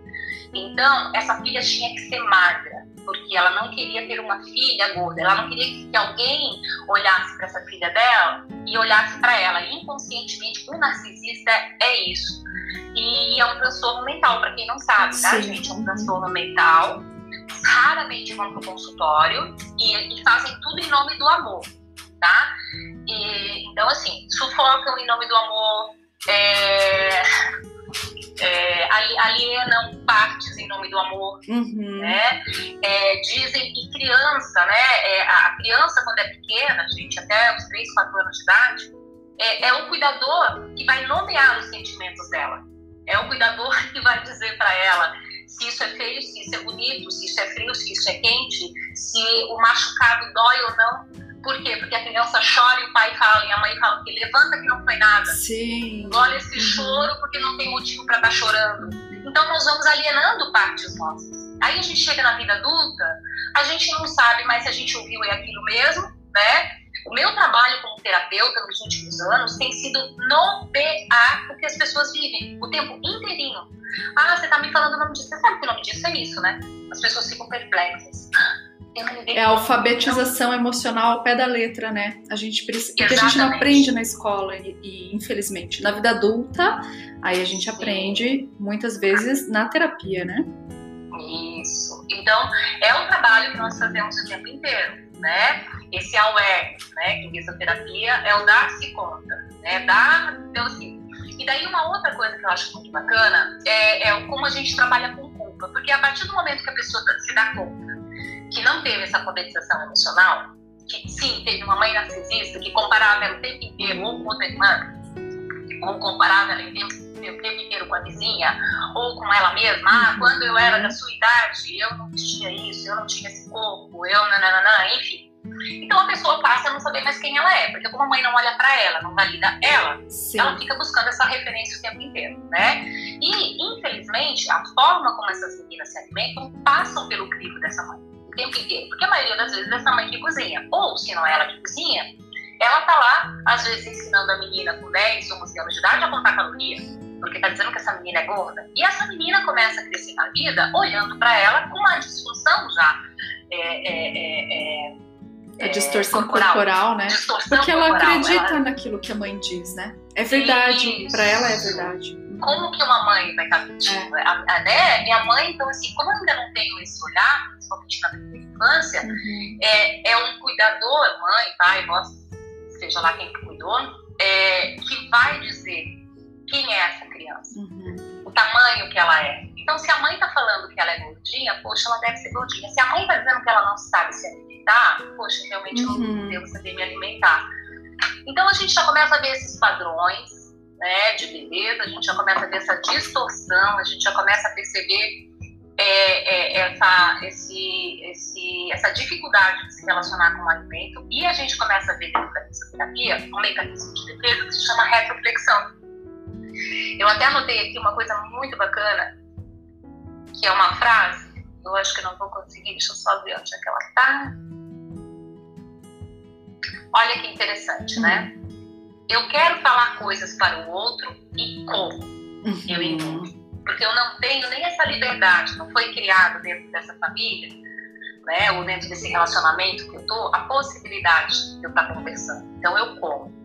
Então, essa filha tinha que ser magra, porque ela não queria ter uma filha gorda. Ela não queria que alguém olhasse para essa filha dela e olhasse para ela. E, inconscientemente, o narcisista é isso. E é um transtorno mental, para quem não sabe, tá, Sim. gente? É um transtorno mental raramente vão para o consultório e, e, fazem tudo em nome do amor, tá? E, então, assim, sufocam em nome do amor, é, é, alienam partes em nome do amor, uhum. né? É, dizem que criança, né? É, a criança, quando é pequena, gente, até os 3, 4 anos de idade, é, é o cuidador que vai nomear os sentimentos dela. É o cuidador que vai dizer para ela se isso é feio, se isso é bonito, se isso é frio, se isso é quente, se o machucado dói ou não. Por quê? Porque a criança chora e o pai fala, e a mãe fala que levanta que não foi nada. Sim. Olha esse uhum. choro porque não tem motivo para estar tá chorando. Então nós vamos alienando partes nossas. Aí a gente chega na vida adulta, a gente não sabe mais se a gente ouviu é aquilo mesmo, né? O meu trabalho como terapeuta nos últimos anos tem sido nomear o que as pessoas vivem o tempo inteirinho. Ah, você está me falando o nome disso. Você sabe que o nome disso é isso, né? As pessoas ficam perplexas. É a alfabetização emocional ao pé da letra, né? A gente precisa, porque Exatamente. a gente não aprende na escola e, e, infelizmente na vida adulta, aí a gente Sim. aprende muitas vezes na terapia, né? Isso. Então é um trabalho que nós fazemos o tempo inteiro né? Esse awareness, né? Que a terapia é o dar-se conta, né? Dar, então assim. E daí uma outra coisa que eu acho muito bacana é, é como a gente trabalha com culpa, porque a partir do momento que a pessoa se dá conta que não teve essa alfabetização emocional, que sim, teve uma mãe narcisista que comparava ela o tempo inteiro ou com outra irmã, ou comparava ela o tempo, o tempo inteiro com a vizinha, ou com ela mesma. Ah, quando eu era da sua idade, eu não vestia isso, eu não tinha esse corpo, eu nananã, enfim. Então a pessoa passa a não saber mais quem ela é, porque como a mãe não olha para ela, não valida ela, Sim. ela fica buscando essa referência o tempo inteiro, né? E infelizmente a forma como essas meninas se alimentam passam pelo crivo dessa mãe o tempo inteiro, porque a maioria das vezes é essa mãe que cozinha, ou se não é ela que cozinha, ela tá lá às vezes ensinando a menina com 10, 11 anos de idade a contar caloria porque tá dizendo que essa menina é gorda. E essa menina começa a crescer na vida olhando para ela com uma disfunção já. É, é, é, é a distorção corporal, corporal né? Distorção porque ela corporal, acredita ela... naquilo que a mãe diz, né? É verdade, para ela é verdade. Como que uma mãe vai estar mentindo? É. Né? Minha mãe, então, assim, como eu ainda não tenho esse olhar, principalmente na minha infância, uhum. é, é um cuidador, mãe, pai, voz, seja lá quem cuidou, é, que vai dizer quem é essa criança, uhum. o tamanho que ela é. Então, se a mãe está falando que ela é gordinha, poxa, ela deve ser gordinha. Se a mãe está dizendo que ela não sabe se alimentar, poxa, realmente uhum. não devo saber me alimentar. Então, a gente já começa a ver esses padrões né, de beleza, a gente já começa a ver essa distorção, a gente já começa a perceber é, é, essa, esse, esse, essa dificuldade de se relacionar com o alimento e a gente começa a ver dentro da terapia um mecanismo de defesa que se chama retroflexão. Eu até anotei aqui uma coisa muito bacana, que é uma frase, eu acho que não vou conseguir, deixa eu só ver onde é que ela está. Olha que interessante, né? Eu quero falar coisas para o outro e como uhum. eu entendo. Porque eu não tenho nem essa liberdade, não foi criado dentro dessa família, né, ou dentro desse relacionamento que eu tô, a possibilidade de eu estar conversando. Então eu como.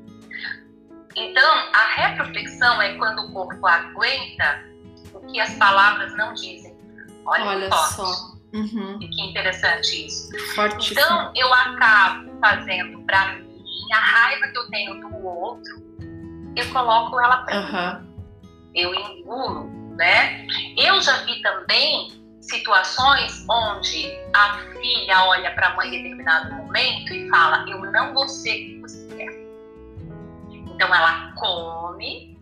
Então, a retroflexão é quando o corpo aguenta o que as palavras não dizem. Olha, Olha só. Uhum. Que interessante isso. Fortíssimo. Então, eu acabo fazendo para mim a raiva que eu tenho do outro, eu coloco ela para uhum. mim. Eu engulo, né? Eu já vi também situações onde a filha olha para a mãe em determinado momento e fala: Eu não vou ser o que você quer Então ela come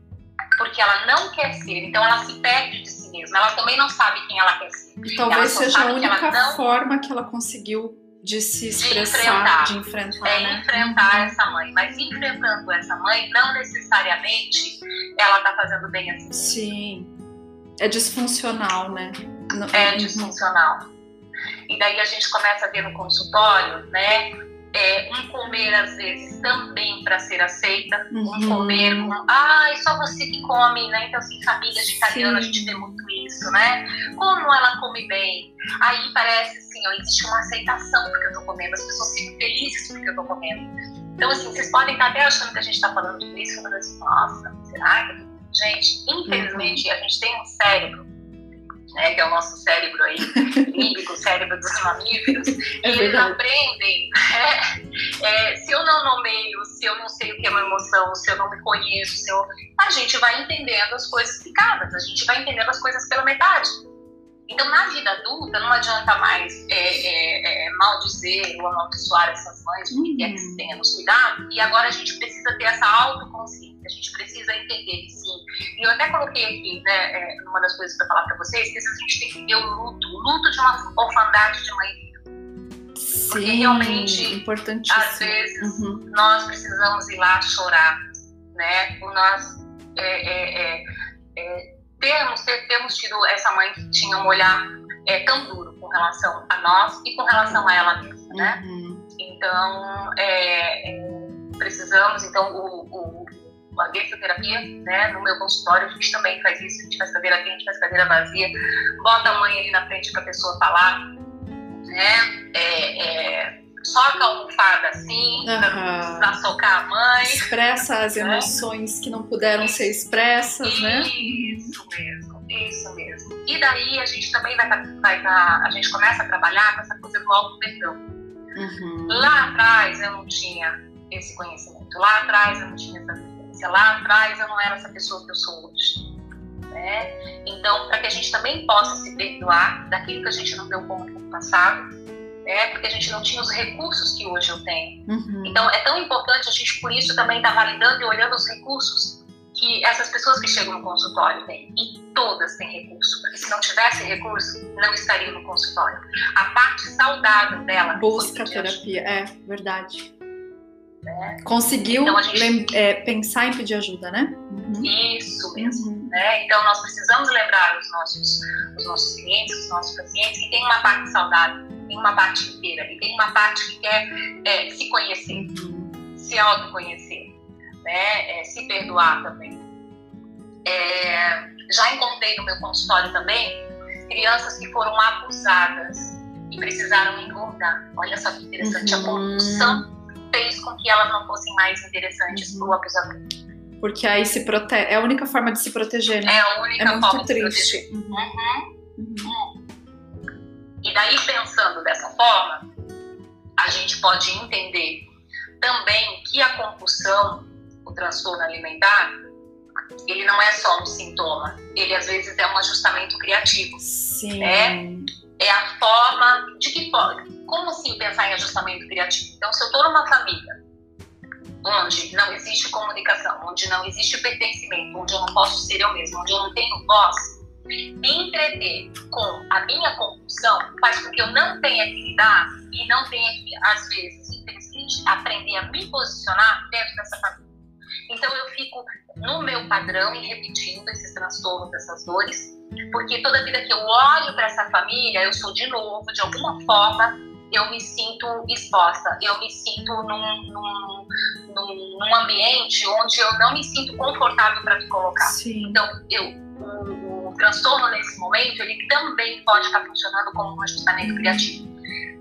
porque ela não quer ser. Então ela se perde de si mesma. Ela também não sabe quem ela quer ser. E talvez seja a única que não... forma que ela conseguiu de se expressar, de enfrentar, de enfrentar, é, né? enfrentar uhum. essa mãe. Mas enfrentando essa mãe, não necessariamente ela tá fazendo bem assim. Sim. É disfuncional, né? É uhum. disfuncional. E daí a gente começa a ver no consultório, né? É, um comer às vezes também para ser aceita, uhum. um comer com, ai, ah, só você que come, né? Então, assim, famílias de italiano a gente vê muito isso, né? Como ela come bem. Aí parece assim, ó, existe uma aceitação porque eu tô comendo, as pessoas ficam felizes porque eu tô comendo. Então, assim, vocês podem estar até achando que a gente está falando tudo isso, assim, nossa, será que. Gente, infelizmente, uhum. a gente tem um cérebro né, que é o nosso cérebro aí, límbico, cérebro dos mamíferos, é eles aprendem, é, é, se eu não nomeio, se eu não sei o que é uma emoção, se eu não me conheço, se eu, a gente vai entendendo as coisas picadas, a gente vai entendendo as coisas pela metade. Então, na vida adulta, não adianta mais é, é, é, maldizer ou amaldiçoar essas mães, o que quer que se tenha nos cuidado, e agora a gente precisa ter essa autoconsciência, a gente precisa entender, sim. E eu até coloquei aqui, né, é, uma das coisas para falar para vocês, que a gente tem que ver o luto, o luto de uma orfandade de mãe. Sim, Porque realmente, importantíssimo. às vezes, uhum. nós precisamos ir lá chorar, né, por nós é, é, é termos, ter, termos tido essa mãe que tinha um olhar é, tão duro com relação a nós e com relação a ela mesma, né? Uhum. Então, é, é, precisamos, então, o, o, a grafioterapia, né, no meu consultório, a gente também faz isso, a gente faz cadeira quente, faz cadeira vazia, bota a mãe ali na frente para a pessoa falar, né, é, é, soca a almofada assim, uhum. pra socar a mãe. Expressa as né? emoções que não puderam ser expressas, isso, né? Isso mesmo, isso mesmo. E daí a gente também vai, tá, vai tá, a gente começa a trabalhar com essa coisa do auto-perdão. Uhum. Lá atrás eu não tinha esse conhecimento, lá atrás eu não tinha essa vivência, lá atrás eu não era essa pessoa que eu sou hoje. Né? Então, para que a gente também possa se perdoar daquilo que a gente não deu conta no passado, né? Porque a gente não tinha os recursos que hoje eu tenho. Uhum. Então é tão importante a gente por isso também estar tá validando e olhando os recursos que essas pessoas que chegam no consultório têm. E todas têm recurso, porque se não tivesse recurso, não estariam no consultório. A parte saudável dela busca terapia, é verdade. Né? Conseguiu então, gente... é, pensar em pedir ajuda, né? Uhum. Isso mesmo. Uhum. Né? Então nós precisamos lembrar os nossos, os nossos clientes, os nossos pacientes que tem uma parte saudável tem uma parte inteira e tem uma parte que quer é, se conhecer, se autoconhecer, né? É, se perdoar também. É, já encontrei no meu consultório também crianças que foram abusadas e precisaram engordar. Olha só que interessante, uhum. a compulsão fez com que elas não fossem mais interessantes uhum. para o abusador. Porque aí se protege, é a única forma de se proteger, né? É a única é forma muito triste. Uhum. Uhum. uhum. E daí, pensando dessa forma, a gente pode entender também que a compulsão, o transtorno alimentar, ele não é só um sintoma, ele às vezes é um ajustamento criativo. Sim. Né? É a forma de que pode. Como assim pensar em ajustamento criativo? Então, se eu estou numa família onde não existe comunicação, onde não existe pertencimento, onde eu não posso ser eu mesmo, onde eu não tenho voz, me entreter com a minha compulsão faz com que eu não tenha que lidar e não tenha que, às vezes, aprender a me posicionar dentro dessa família. Então eu fico no meu padrão e repetindo esses transtornos, essas dores, porque toda vida que eu olho para essa família, eu sou de novo, de alguma forma, eu me sinto exposta, eu me sinto num, num, num, num ambiente onde eu não me sinto confortável para me colocar. Sim. Então, eu, o, transtorno nesse momento, ele também pode estar funcionando como um ajustamento criativo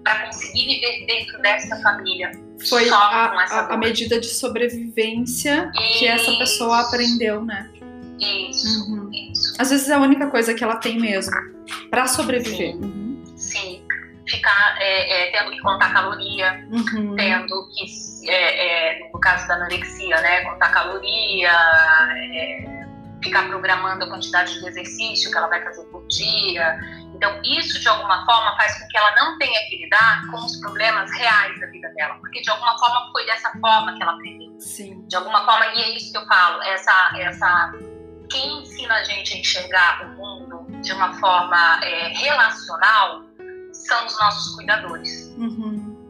para conseguir viver dentro dessa família. Foi a, a, a, medida de sobrevivência isso. que essa pessoa aprendeu, né? Isso, uhum. isso. Às vezes é a única coisa que ela tem mesmo para sobreviver. Sim. Ficar é, é, tendo que contar caloria, uhum. tendo que, é, é no caso da anorexia, né, contar caloria, é, ficar programando a quantidade de exercício que ela vai fazer por dia. Então, isso de alguma forma faz com que ela não tenha que lidar com os problemas reais da vida dela dela, porque de alguma forma foi dessa forma que ela aprendeu. Sim. De alguma forma, e é isso que eu falo, essa, essa quem ensina a gente a enxergar o mundo de uma forma é, relacional são os nossos cuidadores. Uhum.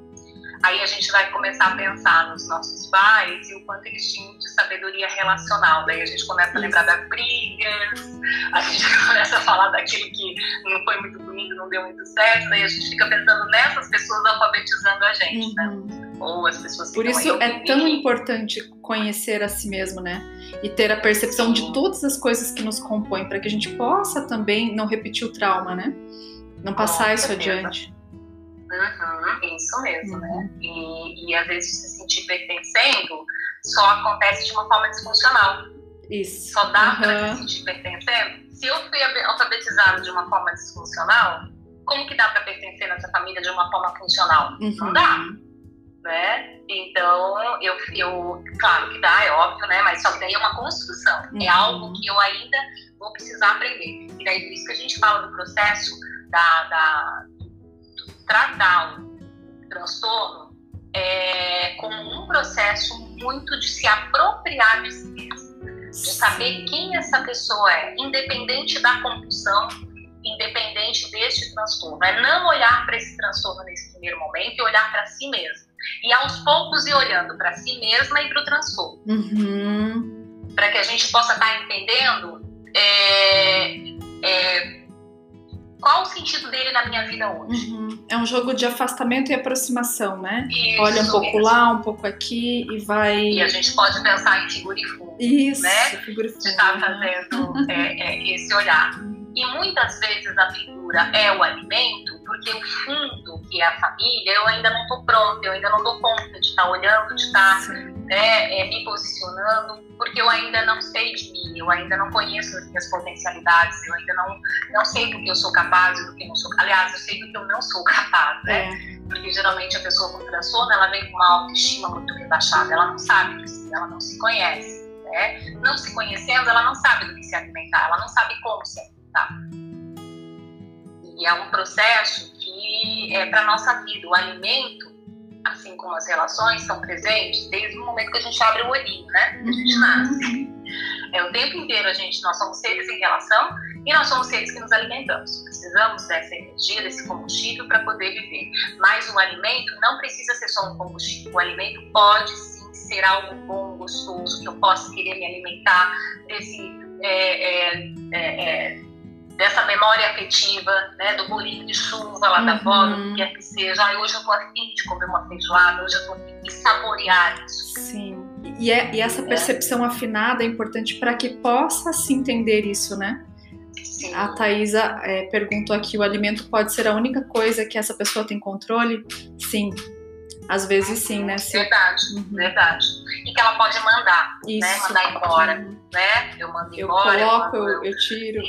Aí a gente vai começar a pensar nos nossos pais e o quanto eles tinham de sabedoria relacional. Daí a gente começa a lembrar das brigas, a gente começa a falar daquilo que não foi muito bonito, não deu muito certo. Daí a gente fica pensando nessas pessoas alfabetizando a gente, né? uhum. né? Ou as pessoas que Por isso é tão importante conhecer a si mesmo, né? E ter a percepção Sim. de todas as coisas que nos compõem, para que a gente possa também não repetir o trauma, né? Não passar Com isso certeza. adiante. Uhum, isso mesmo, né? uhum. né? E, e às vezes se sentir pertencendo só acontece de uma forma disfuncional. Isso. Só dá uhum. para se sentir pertencendo. Se eu fui alfabetizado de uma forma disfuncional, como que dá para pertencer nessa família de uma forma funcional? Uhum. Não dá. Né? Então, eu, eu, claro que dá, é óbvio, né? Mas só que daí é uma construção, é uhum. é algo que eu ainda vou precisar aprender. E daí por isso que a gente fala do processo da, da tratar o transtorno é, como um processo muito de se apropriar de si mesmo, de saber quem essa pessoa é, independente da compulsão, independente deste transtorno. É não olhar para esse transtorno nesse primeiro momento e olhar para si mesmo. E aos poucos ir olhando para si mesma e para o transtorno. Uhum. Para que a gente possa estar tá entendendo é, é, qual o sentido dele na minha vida hoje. Uhum. É um jogo de afastamento e aproximação, né? Isso Olha um pouco mesmo. lá, um pouco aqui e vai. E a gente pode pensar em figura e fundo. Isso, né? figura e fundo. De estar fazendo é, é, esse olhar. E muitas vezes a figura é o alimento, porque o fundo, que é a família, eu ainda não estou pronta, eu ainda não dou conta de estar olhando, de estar né, é, me posicionando, porque eu ainda não sei de mim, eu ainda não conheço as minhas potencialidades, eu ainda não, não sei do que eu sou capaz e do que não sou. Aliás, eu sei do que eu não sou capaz, né? É. Porque geralmente a pessoa com transtorno, ela vem com uma autoestima muito rebaixada, ela não sabe, ela não se conhece. Né? Não se conhecendo, ela não sabe do que se alimentar, ela não sabe como se alimentar Tá? E é um processo que é para nossa vida. O alimento, assim como as relações, estão presentes desde o momento que a gente abre o olhinho, né? Que a gente uhum. nasce. É o tempo inteiro a gente, nós somos seres em relação e nós somos seres que nos alimentamos. Precisamos dessa energia, desse combustível para poder viver. Mas o alimento não precisa ser só um combustível. O alimento pode sim ser algo bom, gostoso, que eu possa querer me alimentar desse é, é, é, é dessa memória afetiva, né, do bolinho de chuva lá da avó, do que quer que seja. Ai, hoje eu tô afim de comer uma feijoada, hoje eu tô afim de saborear isso. Sim. E, é, e essa é. percepção é. afinada é importante para que possa se entender isso, né? Sim. A Thaisa é, perguntou aqui: o alimento pode ser a única coisa que essa pessoa tem controle? Sim. Às vezes sim, né? Sim. Verdade, uhum. verdade. E que ela pode mandar, né? Isso. né? Mandar embora, uhum. né? Eu mando eu embora. Coloco, eu, mando, eu, tiro.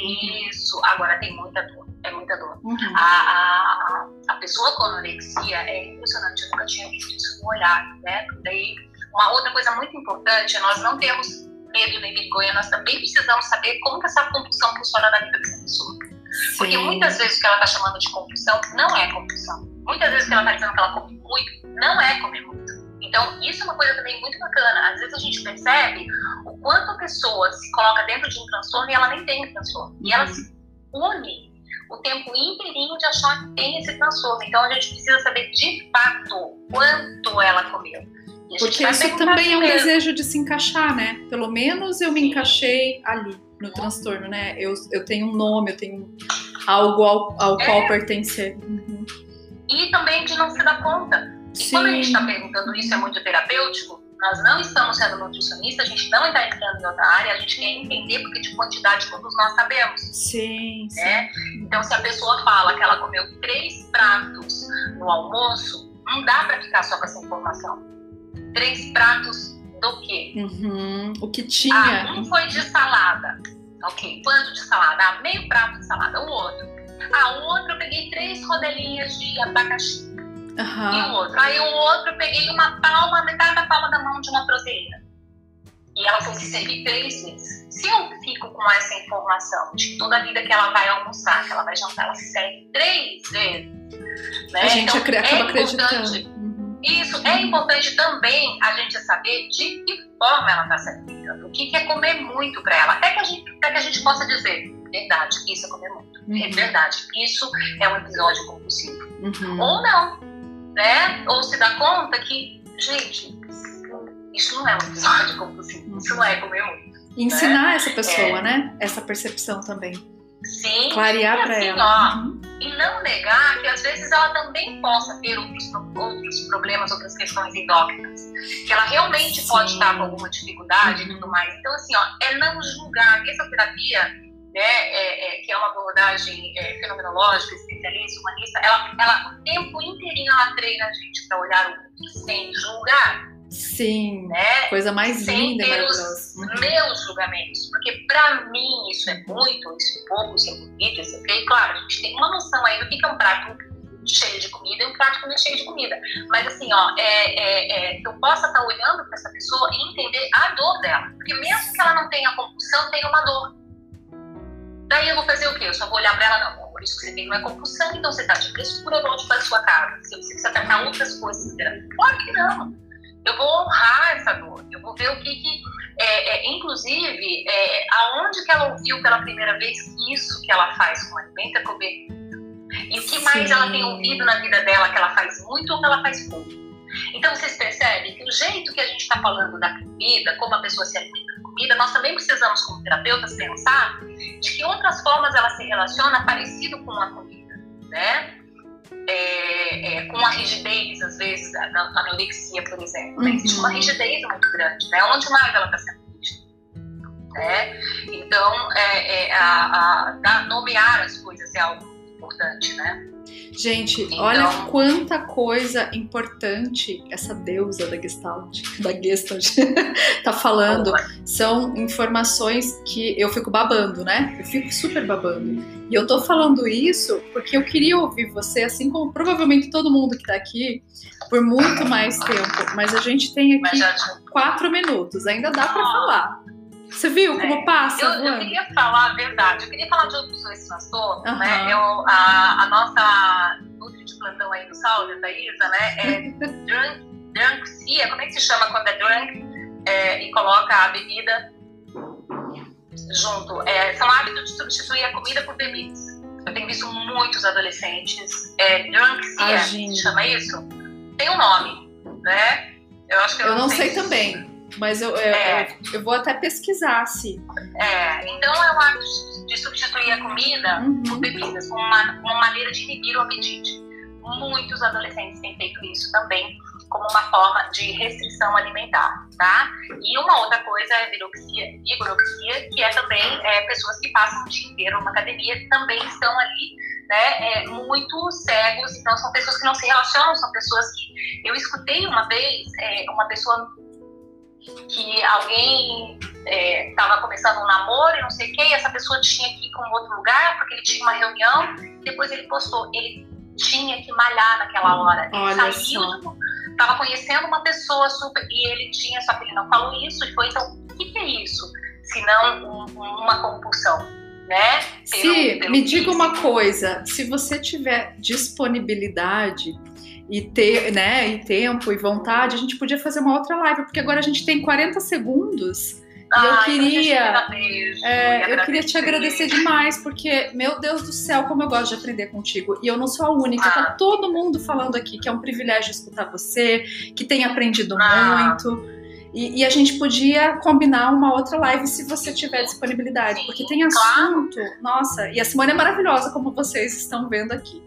Isso. Agora tem muita dor. É muita dor. Uhum. A, a, a pessoa com anorexia é impressionante. Eu nunca tinha visto isso no olhar, né? Daí, uma outra coisa muito importante é nós não temos medo nem vergonha. Nós também precisamos saber como que essa compulsão funciona na vida dessa pessoa. Sim. Porque muitas vezes o que ela está chamando de compulsão não é compulsão. Muitas vezes que ela está dizendo que ela come muito não é comer muito. Então, isso é uma coisa também muito bacana. Às vezes a gente percebe o quanto a pessoa se coloca dentro de um transtorno e ela nem tem um transtorno. E ela se une o tempo inteirinho de achar que tem esse transtorno. Então, a gente precisa saber de fato quanto ela comeu. Porque isso também é um mesmo. desejo de se encaixar, né? Pelo menos eu me Sim. encaixei ali no transtorno, né? Eu, eu tenho um nome, eu tenho algo ao, ao é. qual pertencer. Uhum. E também de não se dar conta. E quando a gente está perguntando isso é muito terapêutico, nós não estamos sendo nutricionistas, a gente não está entrando em outra área, a gente quer entender porque de quantidade todos nós sabemos. Sim, né? Sim. Então, se a pessoa fala que ela comeu três pratos no almoço, não dá para ficar só com essa informação. Três pratos do quê? Uhum. O que tinha. Ah, um foi de salada. Ok, quanto de salada? Ah, meio prato de salada. O outro. Ah, o outro eu peguei três rodelinhas de abacaxi. Uhum. E o outro. Aí o outro eu peguei uma palma, metade da palma da mão de uma proteína. E ela foi se servir três vezes. Se eu fico com essa informação de que toda vida que ela vai almoçar, que ela vai jantar, ela se serve três vezes. Né? A gente então, acaba é acreditando. Isso é importante também a gente saber de que forma ela está se alimentando, o que, que é comer muito para ela, até que, a gente, até que a gente possa dizer, verdade, isso é comer muito, é uhum. é verdade, isso é um episódio compulsivo. Uhum. Ou não, né? Ou se dá conta que, gente, isso não é um episódio compulsivo, isso não é comer muito. ensinar né? essa pessoa, é. né? Essa percepção também. Sim. Clarear para assim, ela. Ó, uhum. E não negar que às vezes ela também possa ter outros, outros problemas, outras questões endócrinas. Que ela realmente Sim. pode estar com alguma dificuldade uhum. e tudo mais. Então, assim, ó, é não julgar. Essa terapia, né, é, é, que é uma abordagem é, fenomenológica, especialista, humanista, ela, ela o tempo inteirinho ela treina a gente para olhar o outro sem julgar Sim, né? coisa mais Sem linda, ter os uhum. meus julgamentos, porque para mim isso é muito, isso é pouco, isso é bonito, isso é feio. Claro, a gente tem uma noção aí do que é um prato cheio de comida e um prato que cheio de comida. Mas assim, ó, é, é, é, que eu possa estar tá olhando para essa pessoa e entender a dor dela. Porque mesmo que ela não tenha compulsão, tem uma dor. Daí eu vou fazer o quê? Eu só vou olhar para ela, não, por isso que você tem não é compulsão, então você está de frescura, volte para a sua casa. Se você precisa tratar outras coisas, claro que não eu vou honrar essa dor, eu vou ver o que, que é, é, inclusive, é, aonde que ela ouviu pela primeira vez que isso que ela faz com o alimento é comer. E o que Sim. mais ela tem ouvido na vida dela que ela faz muito ou que ela faz pouco. Então vocês percebem que o jeito que a gente está falando da comida, como a pessoa se alimenta comida, nós também precisamos, como terapeutas, pensar de que outras formas ela se relaciona parecido com a comida, né? é, é, com uma rigidez, às vezes, na anorexia, por exemplo. Né? Existe uma uhum. rigidez muito grande, né? Onde mais ela está sendo rígida? Né? Então, é, é a, a, nomear as coisas é algo importante, né? Gente, então, olha quanta coisa importante essa deusa da Gestalt, da Gestalt, tá falando. São informações que eu fico babando, né? Eu fico super babando. E eu tô falando isso porque eu queria ouvir você, assim como provavelmente todo mundo que tá aqui, por muito mais tempo. Mas a gente tem aqui quatro minutos, ainda dá para falar. Você viu como é. passa? Eu, eu, queria falar a verdade, eu queria falar de outros dois transtornos, uhum. né? Eu, a, a nossa Nutri de plantão aí do Saulo, da Isa, né? É drunk, drunksia, como é que se chama quando é drunk é, e coloca a bebida junto? É, são hábitos de substituir a comida por bebidas. Eu tenho visto muitos adolescentes, é, drunksia, chama isso? Tem um nome, né? Eu acho que eu, eu não sei, sei também. Mas eu, eu, é. eu, vou até pesquisar se. É, então é o hábito de substituir a comida uhum. por bebidas, como uma, uma maneira de inibir o apetite. Muitos adolescentes têm feito isso também como uma forma de restrição alimentar, tá? E uma outra coisa é a viroxia, vigoroxia, que é também é, pessoas que passam o dia inteiro numa academia, também estão ali, né, é, muito cegos, então são pessoas que não se relacionam, são pessoas que... Eu escutei uma vez é, uma pessoa que alguém estava é, começando um namoro e não sei o que, e essa pessoa tinha que ir para um outro lugar porque ele tinha uma reunião, depois ele postou, ele tinha que malhar naquela hora. Ele Olha saiu, estava conhecendo uma pessoa super, e ele tinha, só que ele não falou isso, e foi, então, o que, que é isso? Se não um, uma compulsão, né? Pelo, se, pelo me diga uma coisa, se você tiver disponibilidade e ter, né, e tempo e vontade, a gente podia fazer uma outra live, porque agora a gente tem 40 segundos. Ah, e eu então queria, é, eu queria te agradecer demais, porque, meu Deus do céu, como eu gosto de aprender contigo. E eu não sou a única, tá ah. tá todo mundo falando aqui que é um privilégio escutar você, que tem aprendido ah. muito. E, e, a gente podia combinar uma outra live se você tiver disponibilidade, porque tem assunto. Nossa, e a Simone é maravilhosa, como vocês estão vendo aqui.